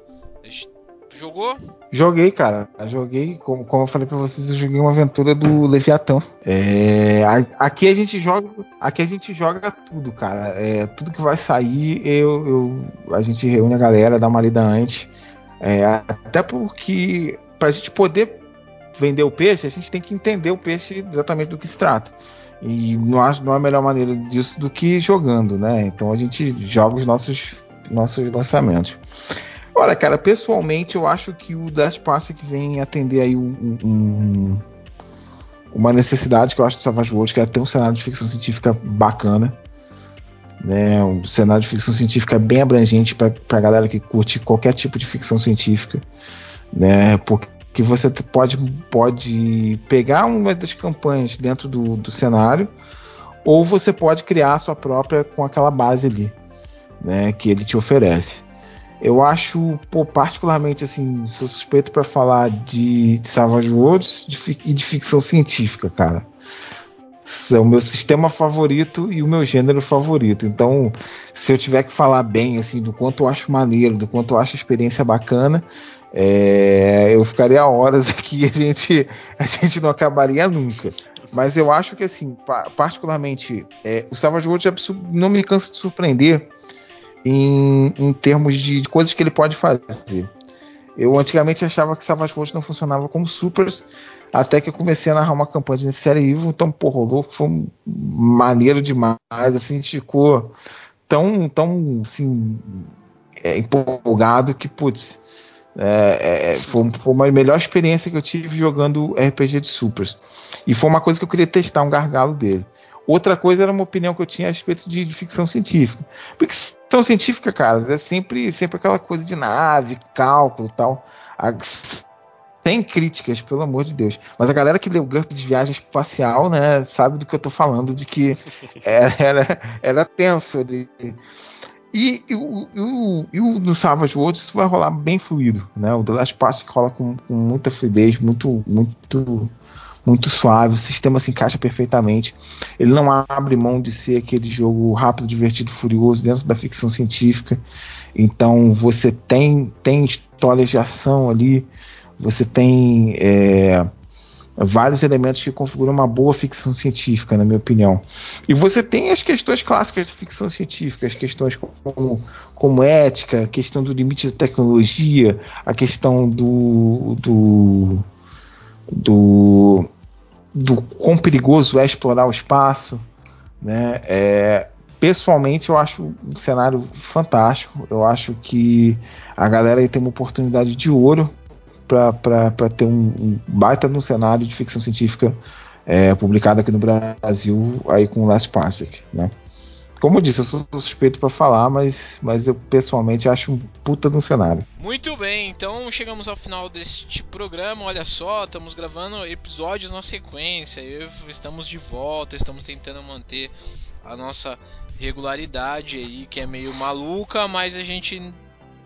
Jogou? Joguei, cara. Joguei, como, como eu falei pra vocês, eu joguei uma aventura do Leviatã. É, aqui a gente joga. Aqui a gente joga tudo, cara. É, tudo que vai sair, eu, eu, a gente reúne a galera, dá uma lida antes. É, até porque pra gente poder vender o peixe, a gente tem que entender o peixe exatamente do que se trata. E não há, não melhor maneira disso do que jogando, né? Então a gente joga os nossos, nossos lançamentos. Olha, cara, pessoalmente eu acho que o Dash que vem atender aí um, um, uma necessidade que eu acho do Savage Worlds, que é ter um cenário de ficção científica bacana. Né, um cenário de ficção científica bem abrangente para a galera que curte qualquer tipo de ficção científica. Né, porque você pode, pode pegar uma das campanhas dentro do, do cenário, ou você pode criar a sua própria com aquela base ali né, que ele te oferece. Eu acho, pô, particularmente assim, sou suspeito para falar de, de Savage Worlds e de ficção científica, cara. É o meu sistema favorito e o meu gênero favorito. Então, se eu tiver que falar bem assim do quanto eu acho maneiro, do quanto eu acho a experiência bacana, é, eu ficaria horas aqui e a gente, a gente não acabaria nunca. Mas eu acho que, assim, particularmente, é, o Savage Worlds não me cansa de surpreender em, em termos de, coisas que ele pode fazer. Eu antigamente achava que Savage Worlds não funcionava como supers, até que eu comecei a narrar uma campanha de série Evil, então, pô, rolou, foi maneiro demais, assim, ficou tão, tão, assim, é, empolgado que, putz, é, é, foi, foi uma melhor experiência que eu tive jogando RPG de supers. E foi uma coisa que eu queria testar, um gargalo dele. Outra coisa era uma opinião que eu tinha a respeito de, de ficção científica. Porque ficção científica, cara, é sempre, sempre aquela coisa de nave, cálculo tal. A, tem críticas, pelo amor de Deus. Mas a galera que leu GURPS de viagem espacial, né, sabe do que eu tô falando, de que era, era, era tenso. De, e, e, o, e o no Savage Worlds isso vai rolar bem fluido, né? O The Last Pass rola com, com muita fluidez, muito, muito muito suave, o sistema se encaixa perfeitamente. Ele não abre mão de ser aquele jogo rápido, divertido, furioso dentro da ficção científica. Então você tem, tem histórias de ação ali, você tem é, vários elementos que configuram uma boa ficção científica, na minha opinião. E você tem as questões clássicas de ficção científica, as questões como, como ética, a questão do limite da tecnologia, a questão do, do do do quão perigoso é explorar o espaço, né? É, pessoalmente eu acho um cenário fantástico. Eu acho que a galera tem uma oportunidade de ouro para ter um, um, baita no cenário de ficção científica é, publicado aqui no Brasil aí com o Last Parsec, né? Como eu disse, eu sou suspeito para falar, mas, mas eu pessoalmente acho um puta no cenário. Muito bem, então chegamos ao final deste programa. Olha só, estamos gravando episódios na sequência. Estamos de volta, estamos tentando manter a nossa regularidade aí, que é meio maluca, mas a gente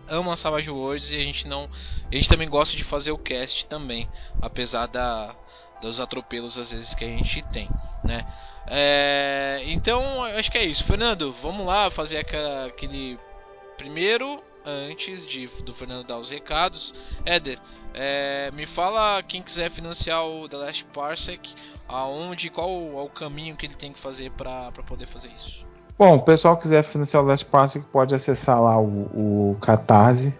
ama Savage Worlds e a gente não. A gente também gosta de fazer o cast também, apesar da, dos atropelos às vezes que a gente tem, né? É, então, acho que é isso. Fernando, vamos lá fazer aquela, aquele primeiro antes de, do Fernando dar os recados. Éder, é, me fala quem quiser financiar o The Last Parsec, aonde, qual é o caminho que ele tem que fazer para poder fazer isso. Bom, o pessoal que quiser financiar o Last Parsec pode acessar lá o, o Catarse,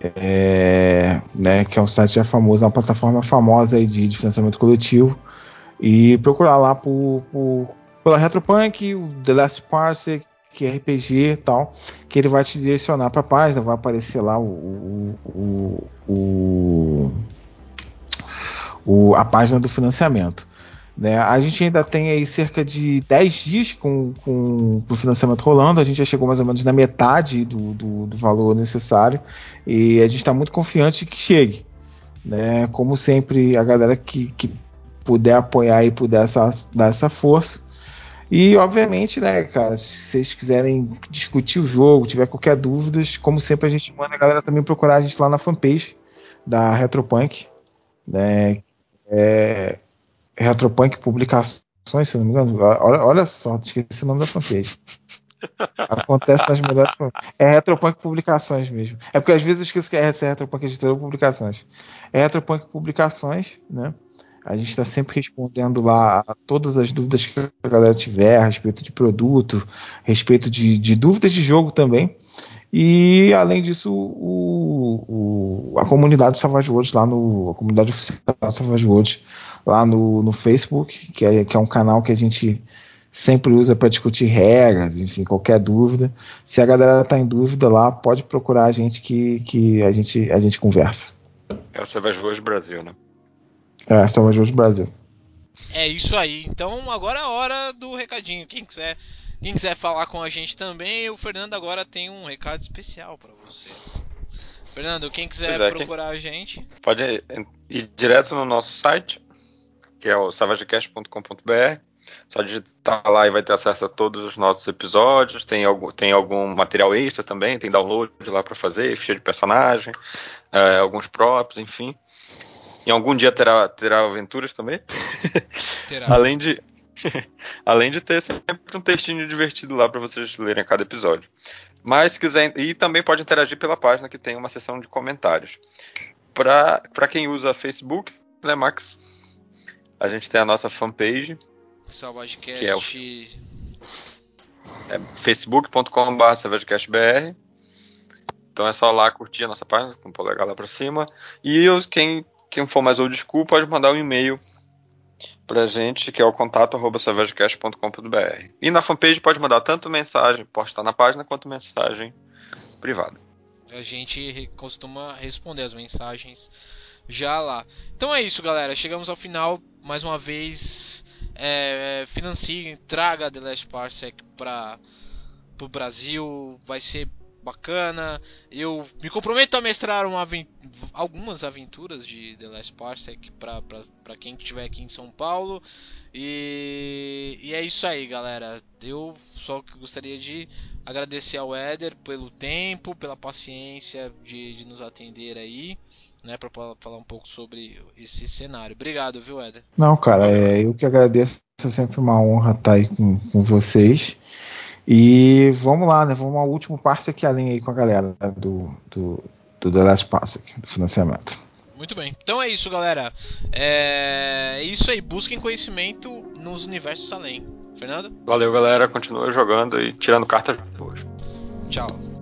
é, né, que é um site já famoso, uma plataforma famosa de, de financiamento coletivo e procurar lá por, por pela Retropunk, The Last Parsec, que é RPG e tal, que ele vai te direcionar para a página, vai aparecer lá o, o, o, o, a página do financiamento. Né? A gente ainda tem aí cerca de 10 dias com, com o financiamento rolando, a gente já chegou mais ou menos na metade do, do, do valor necessário e a gente está muito confiante que chegue. Né? Como sempre, a galera que, que puder apoiar e puder essa, dar essa força. E obviamente, né, cara, se vocês quiserem discutir o jogo, tiver qualquer dúvida, como sempre a gente manda a galera também procurar a gente lá na fanpage da Retropunk, né? É, Retropunk Publicações, se não me engano. Olha, olha só, esqueci o nome da fanpage. Acontece nas melhores. É Retropunk Publicações mesmo. É porque às vezes eu esqueço que é Retropunk Editora Publicações. É Retropunk Publicações, né? A gente está sempre respondendo lá a todas as dúvidas que a galera tiver a respeito de produto, a respeito de, de dúvidas de jogo também. E além disso, o, o, a comunidade do Savage Worlds lá no. A comunidade oficial do Savage Worlds lá no, no Facebook, que é, que é um canal que a gente sempre usa para discutir regras, enfim, qualquer dúvida. Se a galera está em dúvida lá, pode procurar a gente que, que a, gente, a gente conversa. É o Savage Worlds Brasil, né? É, Savage Worlds Brasil. É isso aí. Então agora é a hora do recadinho. Quem quiser, quem quiser falar com a gente também, o Fernando agora tem um recado especial para você. Fernando, quem quiser é, procurar quem... a gente. Pode ir direto no nosso site, que é o savagecast.com.br. Só digitar lá e vai ter acesso a todos os nossos episódios. Tem algum, tem algum material extra também, tem download lá para fazer, ficha de personagem, é, alguns props, enfim. Em algum dia terá, terá aventuras também. Terá. além de além de ter sempre um textinho divertido lá para vocês lerem a cada episódio. Mas se quiser e também pode interagir pela página que tem uma seção de comentários. Para quem usa Facebook, né, Max? A gente tem a nossa fanpage. Salvagecast. Que é, o, é facebook.com.br salvagecastbr. Então é só lá curtir a nossa página, com o polegar lá para cima. E os, quem quem for mais old school pode mandar um e-mail pra gente, que é o contato arroba E na fanpage pode mandar tanto mensagem, pode estar na página, quanto mensagem privada. A gente costuma responder as mensagens já lá. Então é isso, galera. Chegamos ao final. Mais uma vez, é, financie, traga The Last Parsec para o Brasil. Vai ser bacana. Eu me comprometo a mestrar avent algumas aventuras de The Last Parsec para quem estiver aqui em São Paulo. E, e, é isso aí, galera. Eu só gostaria de agradecer ao Éder pelo tempo, pela paciência de, de nos atender aí. Né, para falar um pouco sobre esse cenário. Obrigado, viu, Éder? Não, cara, é, eu que agradeço. É sempre uma honra estar aí com, com vocês. E vamos lá, né? Vamos ao último aqui além aí com a galera do, do, do The Last Pass aqui, do financiamento. Muito bem. Então é isso, galera. É isso aí. Busquem conhecimento nos universos além. Fernando? Valeu, galera. Continua jogando e tirando cartas boas. Tchau.